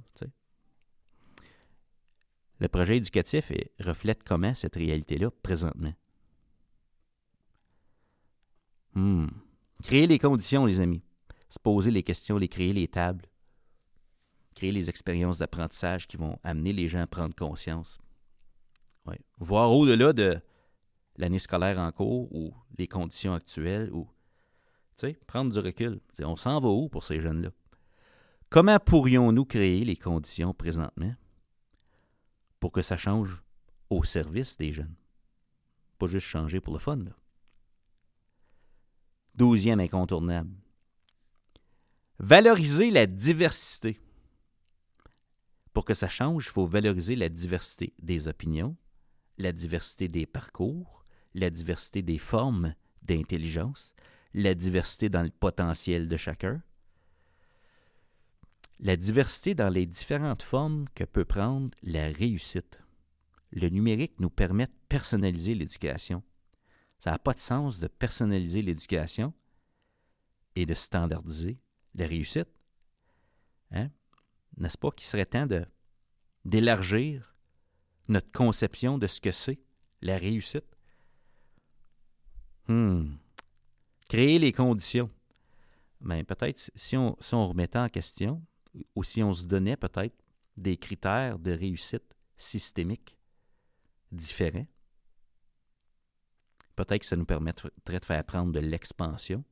Le projet éducatif reflète comment cette réalité-là présentement. Hmm. Créer les conditions, les amis se poser les questions, les créer les tables, créer les expériences d'apprentissage qui vont amener les gens à prendre conscience. Voir au-delà de l'année scolaire en cours ou les conditions actuelles ou prendre du recul. on s'en va où pour ces jeunes-là? Comment pourrions-nous créer les conditions présentement pour que ça change au service des jeunes? Pas juste changer pour le fun. Douzième incontournable. Valoriser la diversité. Pour que ça change, il faut valoriser la diversité des opinions, la diversité des parcours, la diversité des formes d'intelligence, la diversité dans le potentiel de chacun, la diversité dans les différentes formes que peut prendre la réussite. Le numérique nous permet de personnaliser l'éducation. Ça n'a pas de sens de personnaliser l'éducation et de standardiser la réussite. Hein? N'est-ce pas qu'il serait temps d'élargir notre conception de ce que c'est la réussite? Hmm. Créer les conditions. Mais ben, peut-être si on, si on remettait en question, ou si on se donnait peut-être des critères de réussite systémiques différents, peut-être que ça nous permettrait de faire prendre de l'expansion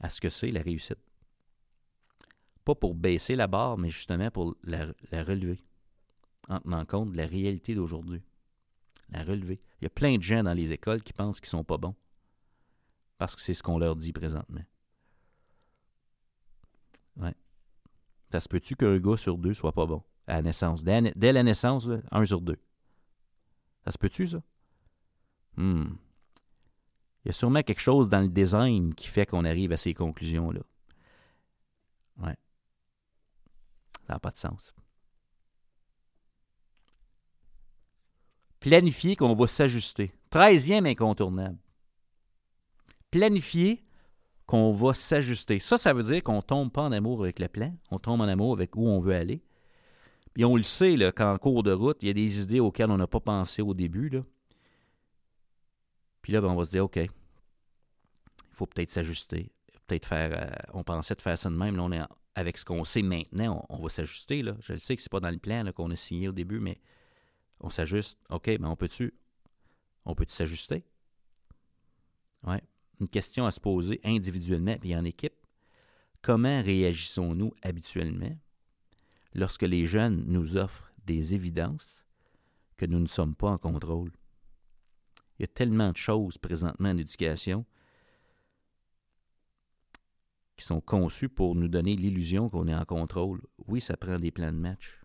à ce que c'est la réussite. Pas pour baisser la barre, mais justement pour la, relever, en tenant compte de la réalité d'aujourd'hui. La relever. Il y a plein de gens dans les écoles qui pensent qu'ils ne sont pas bons, parce que c'est ce qu'on leur dit présentement. Ouais. Ça se peut-tu qu'un gars sur deux soit pas bon à la naissance? Dès, la naissance, un sur deux. Ça se peut-tu, ça? Hmm. Il y a sûrement quelque chose dans le design qui fait qu'on arrive à ces conclusions-là. Ouais. Ça n'a pas de sens. Planifier qu'on va s'ajuster. Treizième incontournable. Planifier qu'on va s'ajuster. Ça, ça veut dire qu'on ne tombe pas en amour avec le plan, on tombe en amour avec où on veut aller. Puis on le sait qu'en cours de route, il y a des idées auxquelles on n'a pas pensé au début. Là. Puis là, ben, on va se dire, OK, il faut peut-être s'ajuster. Peut-être faire. Euh, on pensait de faire ça de même. Là, on est avec ce qu'on sait maintenant, on, va s'ajuster. Je le sais que ce n'est pas dans le plan qu'on a signé au début, mais on s'ajuste. OK, mais on peut-tu on peut s'ajuster? Ouais une question à se poser individuellement et en équipe. Comment réagissons-nous habituellement lorsque les jeunes nous offrent des évidences que nous ne sommes pas en contrôle? Il y a tellement de choses présentement en éducation qui sont conçues pour nous donner l'illusion qu'on est en contrôle. Oui, ça prend des plans de match.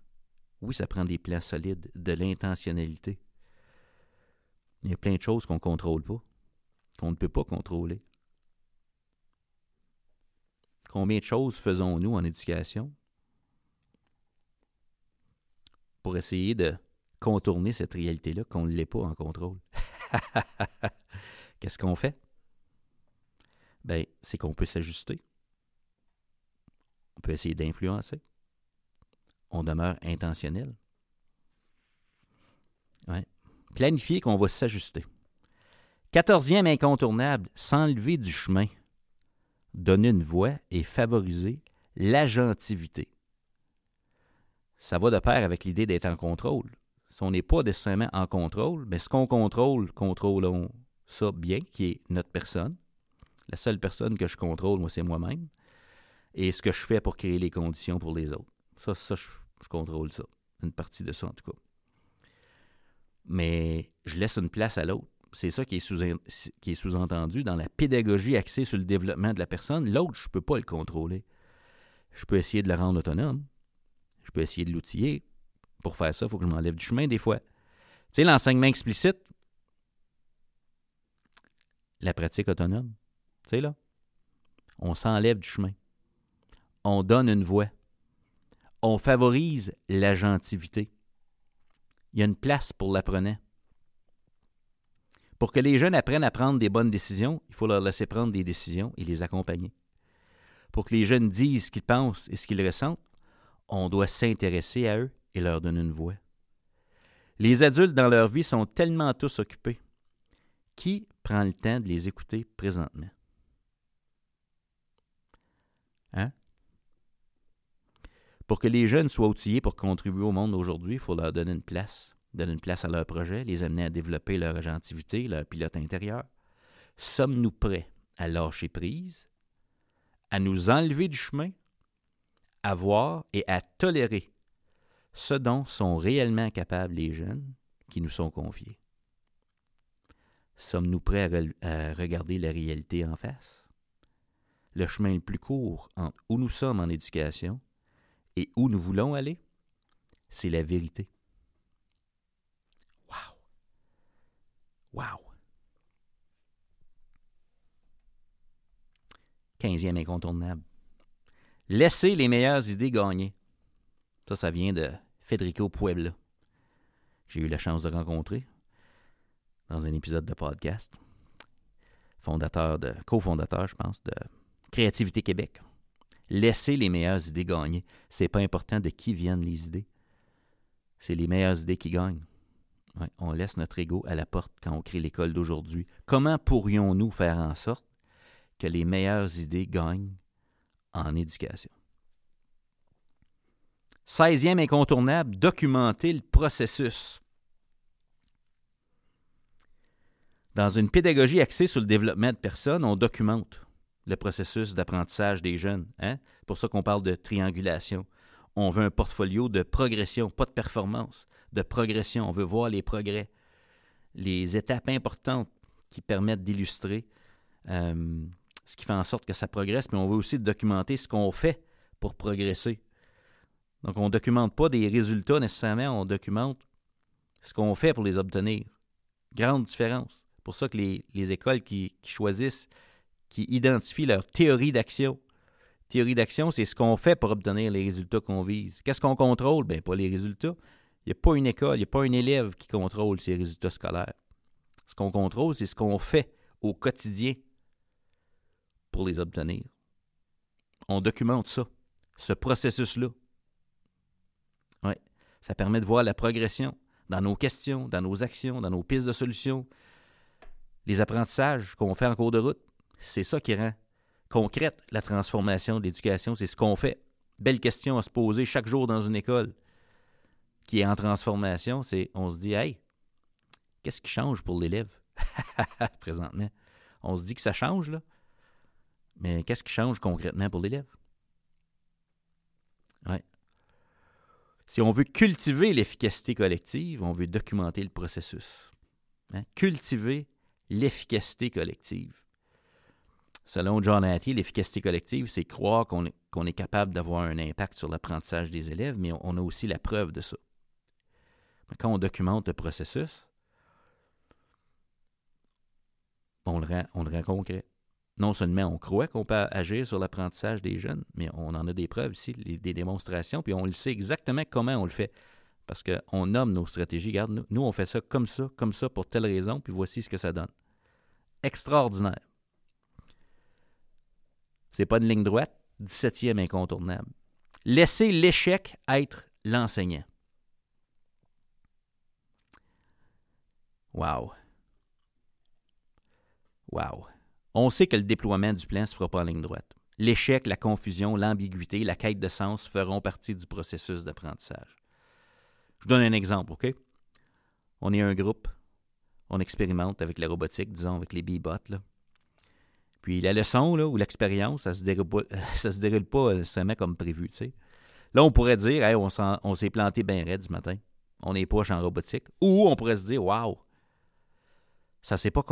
Oui, ça prend des plans solides, de l'intentionnalité. Il y a plein de choses qu'on ne contrôle pas qu'on ne peut pas contrôler. Combien de choses faisons-nous en éducation pour essayer de contourner cette réalité-là qu'on ne l'est pas en contrôle? Qu'est-ce qu'on fait? Ben, c'est qu'on peut s'ajuster. On peut essayer d'influencer. On demeure intentionnel. Planifier qu'on va s'ajuster. Quatorzième incontournable, s'enlever du chemin, donner une voix et favoriser l'agentivité. Ça va de pair avec l'idée d'être en contrôle. Si on n'est pas nécessairement en contrôle, mais ce qu'on contrôle, contrôlons ça bien, qui est notre personne. La seule personne que je contrôle, moi, c'est moi-même. Et ce que je fais pour créer les conditions pour les autres. Ça, ça je, je contrôle ça. Une partie de ça, en tout cas. Mais je laisse une place à l'autre c'est ça qui est, sous-entendu dans la pédagogie axée sur le développement de la personne. L'autre, je ne peux pas le contrôler. Je peux essayer de le rendre autonome. Je peux essayer de l'outiller. Pour faire ça, il faut que je m'enlève du chemin des fois. Tu sais, l'enseignement explicite, la pratique autonome, tu sais là, on s'enlève du chemin. On donne une voix. On favorise l'agentivité. Il y a une place pour l'apprenant. Pour que les jeunes apprennent à prendre des bonnes décisions, il faut leur laisser prendre des décisions et les accompagner. Pour que les jeunes disent ce qu'ils pensent et ce qu'ils ressentent, on doit s'intéresser à eux et leur donner une voix. Les adultes dans leur vie sont tellement tous occupés. Qui prend le temps de les écouter présentement? Hein? Pour que les jeunes soient outillés pour contribuer au monde aujourd'hui, il faut leur donner une place donner une place à leur projet, les amener à développer leur agentivité, leur pilote intérieur? Sommes-nous prêts à lâcher prise, à nous enlever du chemin, à voir et à tolérer ce dont sont réellement capables les jeunes qui nous sont confiés? Sommes-nous prêts à, regarder la réalité en face? Le chemin le plus court où nous sommes en éducation et où nous voulons aller, c'est la vérité. Wow! Quinzième incontournable. Laissez les meilleures idées gagner. Ça, ça vient de Federico Puebla. J'ai eu la chance de rencontrer dans un épisode de podcast. Fondateur de, cofondateur, je pense, de Créativité Québec. Laissez les meilleures idées gagner. C'est pas important de qui viennent les idées. C'est les meilleures idées qui gagnent on laisse notre ego à la porte quand on crée l'école d'aujourd'hui. Comment pourrions-nous faire en sorte que les meilleures idées gagnent en éducation? 16e incontournable, documenter le processus. Dans une pédagogie axée sur le développement de personnes, on documente le processus d'apprentissage des jeunes. Hein? C'est pour ça qu'on parle de triangulation. On veut un portfolio de progression, pas de performance de progression. On veut voir les progrès, les étapes importantes qui permettent d'illustrer euh, ce qui fait en sorte que ça progresse, mais on veut aussi documenter ce qu'on fait pour progresser. Donc, on ne documente pas des résultats nécessairement, on documente ce qu'on fait pour les obtenir. Grande différence. C'est pour ça que les, écoles qui, choisissent, qui identifient leur théorie d'action. Théorie d'action, c'est ce qu'on fait pour obtenir les résultats qu'on vise. Qu'est-ce qu'on contrôle? Bien, pas les résultats. Il n'y a pas une école, il n'y a pas un élève qui contrôle ces résultats scolaires. Ce qu'on contrôle, c'est ce qu'on fait au quotidien pour les obtenir. On documente ça, ce processus-là. Ça permet de voir la progression dans nos questions, dans nos actions, dans nos pistes de solutions. Les apprentissages qu'on fait en cours de route, c'est ça qui rend concrète la transformation de l'éducation, c'est ce qu'on fait. Belle question à se poser chaque jour dans une école qui est en transformation, c'est on se dit, hey, qu'est-ce qui change pour l'élève présentement? On se dit que ça change, là. Mais qu'est-ce qui change concrètement pour l'élève? Ouais. Si on veut cultiver l'efficacité collective, on veut documenter le processus. Hein? Cultiver l'efficacité collective. Selon John Hattie, l'efficacité collective, c'est croire qu'on est, capable d'avoir un impact sur l'apprentissage des élèves, mais on a aussi la preuve de ça. Quand on documente le processus, on le rend, on le concret. Non seulement on croit qu'on peut agir sur l'apprentissage des jeunes, mais on en a des preuves ici, des démonstrations, puis on le sait exactement comment on le fait. Parce qu'on nomme nos stratégies. Regarde, nous, nous, on fait ça comme ça, comme ça, pour telle raison, puis voici ce que ça donne. Extraordinaire. C'est pas une ligne droite, 17e incontournable. Laissez l'échec être l'enseignant. Wow. Wow. On sait que le déploiement du plan ne se fera pas en ligne droite. L'échec, la confusion, l'ambiguïté, la quête de sens feront partie du processus d'apprentissage. Je vous donne un exemple, OK? On est un groupe, on expérimente avec la robotique, disons avec les B-bots. Puis la leçon ou l'expérience, ça ne se, déroule pas, se déroule nécessairement comme prévu. Là, on pourrait dire on s'est planté bien raide ce matin. On est poche en robotique. Ou on pourrait se dire Waouh, ça ne s'est pas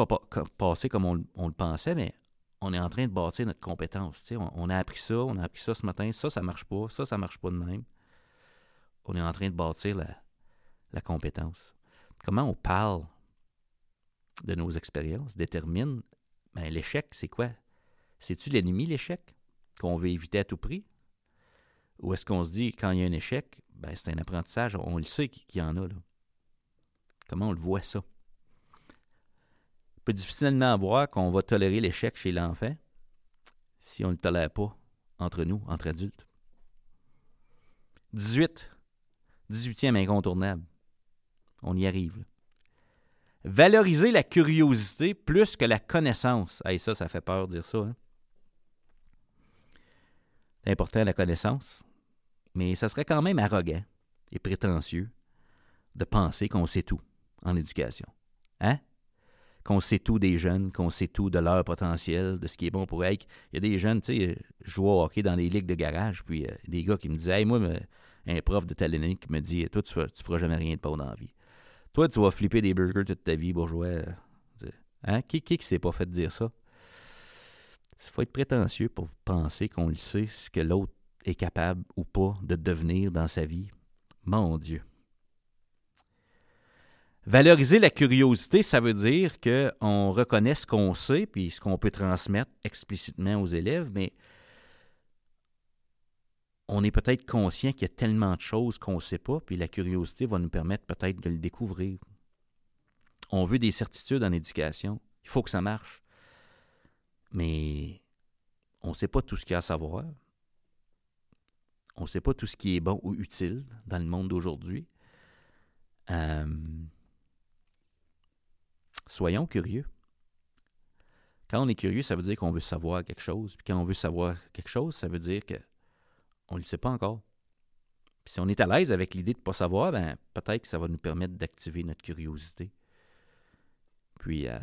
passé comme on, le pensait, mais on est en train de bâtir notre compétence. On, a appris ça, on a appris ça ce matin, ça, ça marche pas, ça, ça marche pas de même. On est en train de bâtir la, compétence. Comment on parle de nos expériences détermine ben, l'échec, c'est quoi? C'est-tu l'ennemi, l'échec, qu'on veut éviter à tout prix? Ou est-ce qu'on se dit, quand il y a un échec, ben, c'est un apprentissage, on le sait qu'il y en a. Là. Comment on le voit ça? peut difficilement voir qu'on va tolérer l'échec chez l'enfant si on ne le tolère pas entre nous, entre adultes. 18. 18e incontournable. On y arrive. Valoriser la curiosité plus que la connaissance. Hey, ça, ça fait peur de dire ça. Hein? C'est important la connaissance, mais ça serait quand même arrogant et prétentieux de penser qu'on sait tout en éducation. Hein? qu'on sait tout des jeunes, qu'on sait tout de leur potentiel, de ce qui est bon pour eux. Il y a des jeunes, tu sais, je hockey dans les ligues de garage, puis euh, des gars qui me disaient, hey, moi, un prof de talent qui me dit, toi, tu ne feras jamais rien de pas dans la vie. Toi, tu vas flipper des burgers toute ta vie, bourgeois. Hein? Qui, qui, qui s'est pas fait dire ça? Il faut être prétentieux pour penser qu'on le sait, ce que l'autre est capable ou pas de devenir dans sa vie. Mon Dieu. Valoriser la curiosité, ça veut dire qu'on reconnaît ce qu'on sait puis ce qu'on peut transmettre explicitement aux élèves, mais on est peut-être conscient qu'il y a tellement de choses qu'on ne sait pas, puis la curiosité va nous permettre peut-être de le découvrir. On veut des certitudes en éducation. Il faut que ça marche. Mais on ne sait pas tout ce qu'il y a à savoir. On ne sait pas tout ce qui est bon ou utile dans le monde d'aujourd'hui. Euh, soyons curieux. Quand on est curieux, ça veut dire qu'on veut savoir quelque chose. Puis quand on veut savoir quelque chose, ça veut dire qu'on ne le sait pas encore. Si on est à l'aise avec l'idée de ne pas savoir, ben, peut-être que ça va nous permettre d'activer notre curiosité. Puis euh,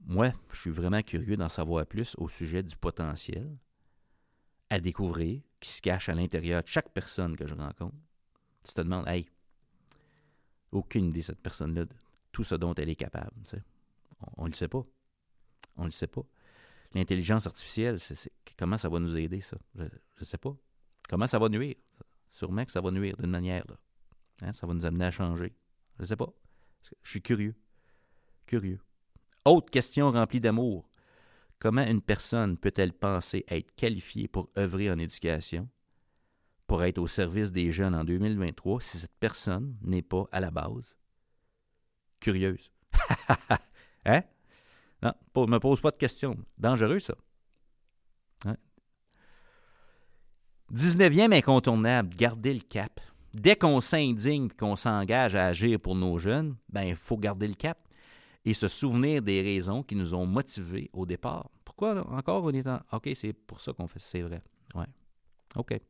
moi, je suis vraiment curieux d'en savoir plus au sujet du potentiel à découvrir qui se cache à l'intérieur de chaque personne que je rencontre. Tu te demandes, hey, aucune idée, cette personne-là, tout ce dont elle est capable. On ne le sait pas. On ne le sait pas. L'intelligence artificielle, comment ça va nous aider, ça? Je ne sais pas. Comment ça va nuire? Sûrement que ça va nuire d'une manière. Hein? Ça va nous amener à changer. Je ne sais pas. Je suis curieux. Curieux. Autre question remplie d'amour. Comment une personne peut-elle penser être qualifiée pour œuvrer en éducation, pour être au service des jeunes en 2023, si cette personne n'est pas à la base? Curieuse? hein? Non, ne me pose pas de questions. Dangereux, ça. 19e incontournable, garder le cap. Dès qu'on s'indigne et qu'on s'engage à agir pour nos jeunes, ben il faut garder le cap et se souvenir des raisons qui nous ont motivés au départ. Pourquoi encore on est en. OK, c'est pour ça qu'on fait ça, c'est vrai. Ouais. OK.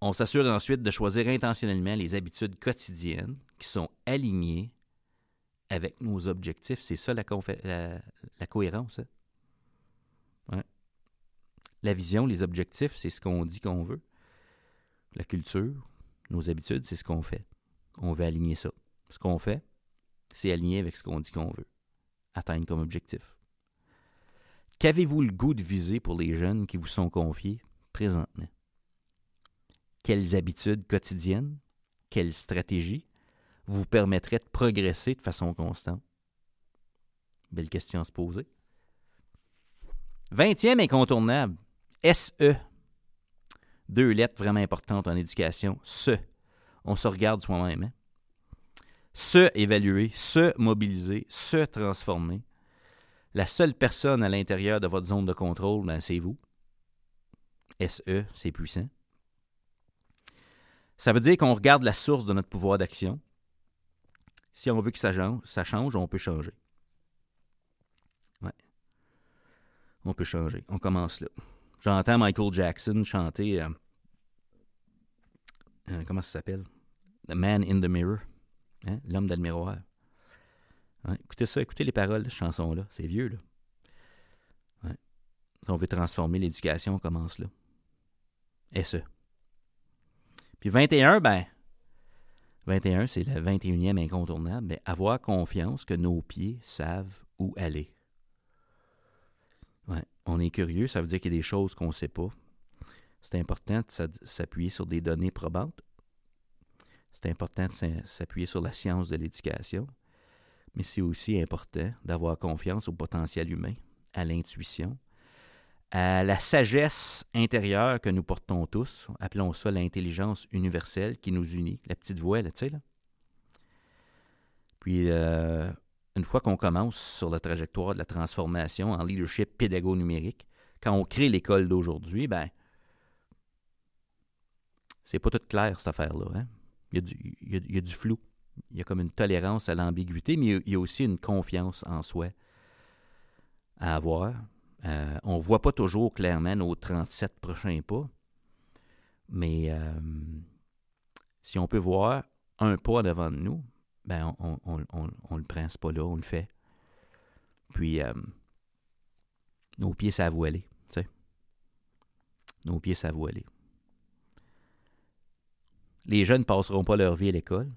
On s'assure ensuite de choisir intentionnellement les habitudes quotidiennes qui sont alignées avec nos objectifs. C'est ça la, la, cohérence. Hein? La vision, les objectifs, c'est ce qu'on dit qu'on veut. La culture, nos habitudes, c'est ce qu'on fait. On veut aligner ça. Ce qu'on fait, c'est aligné avec ce qu'on dit qu'on veut. Atteindre comme objectif. Qu'avez-vous le goût de viser pour les jeunes qui vous sont confiés présentement? Quelles habitudes quotidiennes, quelles stratégies vous permettraient de progresser de façon constante? Belle question à se poser. Vingtième incontournable, SE. Deux lettres vraiment importantes en éducation. Se. On se regarde soi-même. Hein? Se évaluer, se mobiliser, se transformer. La seule personne à l'intérieur de votre zone de contrôle, ben, c'est vous. SE, c'est puissant. Ça veut dire qu'on regarde la source de notre pouvoir d'action. Si on veut que ça change, on peut changer. On peut changer. On commence là. J'entends Michael Jackson chanter. Euh, euh, comment ça s'appelle? The Man in the Mirror. Hein? L'homme dans le miroir. écoutez ça, écoutez les paroles de cette chanson-là. C'est vieux, là. Si on veut transformer l'éducation, on commence là. Et ce. Puis 21, ben, 21, c'est le 21e incontournable, mais avoir confiance que nos pieds savent où aller. On est curieux, ça veut dire qu'il y a des choses qu'on ne sait pas. C'est important de s'appuyer sur des données probantes. C'est important de s'appuyer sur la science de l'éducation. Mais c'est aussi important d'avoir confiance au potentiel humain, à l'intuition, à la sagesse intérieure que nous portons tous. Appelons ça l'intelligence universelle qui nous unit, la petite voix, tu sais, là. Puis, euh, une fois qu'on commence sur la trajectoire de la transformation en leadership pédago-numérique, quand on crée l'école d'aujourd'hui, ben, c'est pas tout clair cette affaire-là. Hein? Il, y a du, flou. Il y a comme une tolérance à l'ambiguïté, mais il y a aussi une confiance en soi à avoir. Euh, on ne voit pas toujours clairement nos 37 prochains pas, mais euh, si on peut voir un pas devant nous, ben on, on, le prend, pas là, on le fait. Puis, euh, nos pieds savent où aller, tu. Nos pieds où aller. Les jeunes ne passeront pas leur vie à l'école,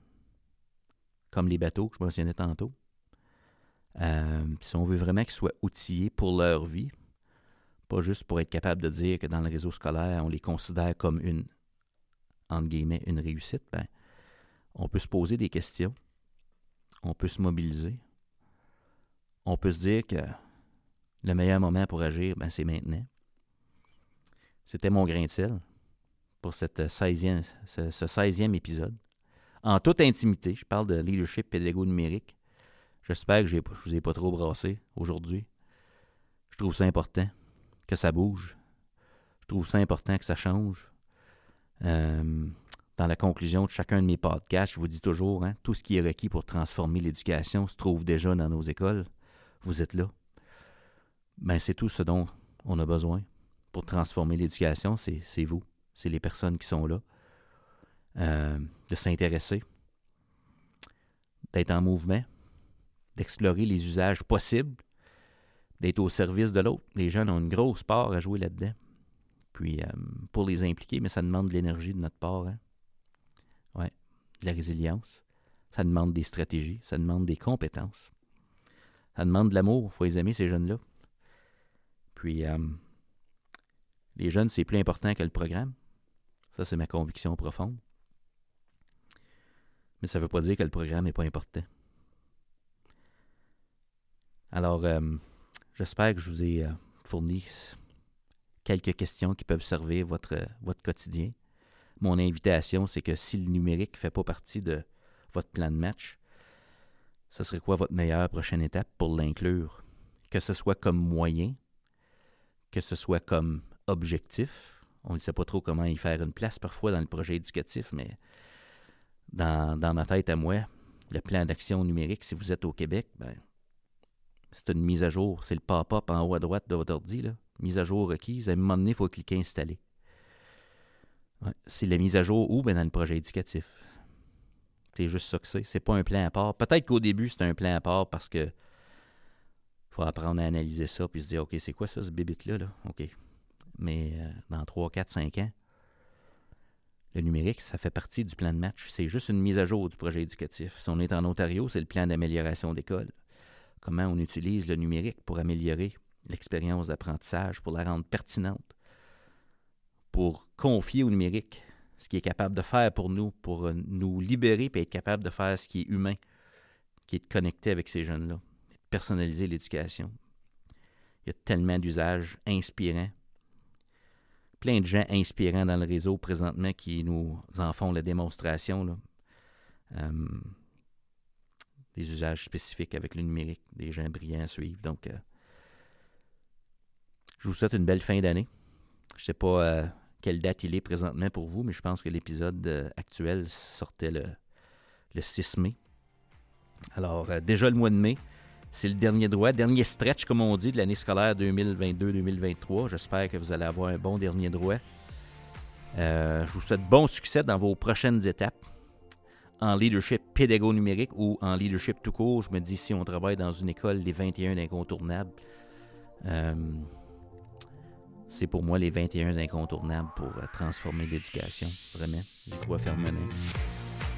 comme les bateaux que je mentionnais tantôt. Euh, si on veut vraiment qu'ils soient outillés pour leur vie, pas juste pour être capable de dire que dans le réseau scolaire, on les considère comme une, entre guillemets, une réussite, ben, on peut se poser des questions on peut se mobiliser. On peut se dire que le meilleur moment pour agir, ben, c'est maintenant. C'était mon grain de sel pour cette 16e, ce, 16e épisode. En toute intimité, je parle de leadership pédago numérique. J'espère que je ne vous ai pas trop brassé aujourd'hui. Je trouve ça important que ça bouge. Je trouve ça important que ça change. Euh, dans la conclusion de chacun de mes podcasts, je vous dis toujours, hein, tout ce qui est requis pour transformer l'éducation se trouve déjà dans nos écoles. Vous êtes là. Ben, c'est tout ce dont on a besoin pour transformer l'éducation, c'est vous, c'est les personnes qui sont là, euh, de s'intéresser, d'être en mouvement, d'explorer les usages possibles, d'être au service de l'autre. Les jeunes ont une grosse part à jouer là-dedans. Puis, euh, pour les impliquer, mais ça demande de l'énergie de notre part. Hein? Oui, de la résilience. Ça demande des stratégies, ça demande des compétences. Ça demande de l'amour. Il faut les aimer, ces jeunes-là. Puis, euh, les jeunes, c'est plus important que le programme. Ça, c'est ma conviction profonde. Mais ça ne veut pas dire que le programme n'est pas important. Alors, euh, j'espère que je vous ai euh, fourni quelques questions qui peuvent servir votre, votre quotidien. Mon invitation, c'est que si le numérique ne fait pas partie de votre plan de match, ce serait quoi votre meilleure prochaine étape pour l'inclure? Que ce soit comme moyen, que ce soit comme objectif. On ne sait pas trop comment y faire une place parfois dans le projet éducatif, mais dans, dans ma tête à moi, le plan d'action numérique, si vous êtes au Québec, ben, c'est une mise à jour. C'est le pop-up en haut à droite de votre ordi. Mise à jour requise. À un moment donné, il faut cliquer Installer. C'est la mise à jour où? Ben, dans le projet éducatif. C'est juste ça que c'est. C'est pas un plan à part. Peut-être qu'au début, c'est un plan à part parce que faut apprendre à analyser ça puis se dire OK, c'est quoi ça, ce bébite-là? Là? OK. Mais euh, dans 3, 4, 5 ans, le numérique, ça fait partie du plan de match. C'est juste une mise à jour du projet éducatif. Si on est en Ontario, c'est le plan d'amélioration d'école comment on utilise le numérique pour améliorer l'expérience d'apprentissage, pour la rendre pertinente, pour confier au numérique ce qu'il est capable de faire pour nous, pour euh, nous libérer et être capable de faire ce qui est humain, qui est de connecter avec ces jeunes-là, de personnaliser l'éducation. Il y a tellement d'usages inspirants, plein de gens inspirants dans le réseau présentement qui nous en font la démonstration. Là. Euh, des usages spécifiques avec le numérique, des gens brillants à suivre. Donc, euh, je vous souhaite une belle fin d'année. Je ne sais pas quelle date il est présentement pour vous, mais je pense que l'épisode euh, actuel sortait le, le 6 mai. Alors, déjà le mois de mai, c'est le dernier droit, dernier stretch, comme on dit, de l'année scolaire 2022-2023. J'espère que vous allez avoir un bon dernier droit. je vous souhaite bon succès dans vos prochaines étapes en leadership pédago numérique ou en leadership tout court. Je me dis, si on travaille dans une école, les 21 incontournables, euh, c'est pour moi les 21 incontournables pour euh, transformer l'éducation. Vraiment, j'y crois fermement.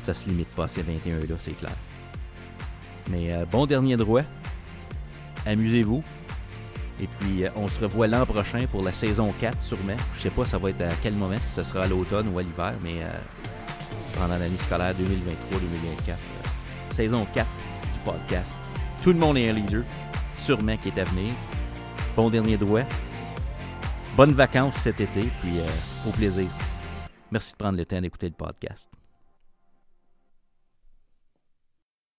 Ça se limite pas à ces 21-là, c'est clair. Mais euh, bon dernier droit. Amusez-vous. Et puis, on se revoit l'an prochain pour la saison 4, sûrement. Je sais pas, ça va être à quel moment, si ce sera à l'automne ou à l'hiver, mais pendant l'année scolaire 2023-2024. Euh, saison 4 du podcast. Tout le monde est un leader, sûrement qui est à venir. Bon dernier doigt. Bonnes vacances cet été, puis euh, au plaisir. Merci de prendre le temps d'écouter le podcast.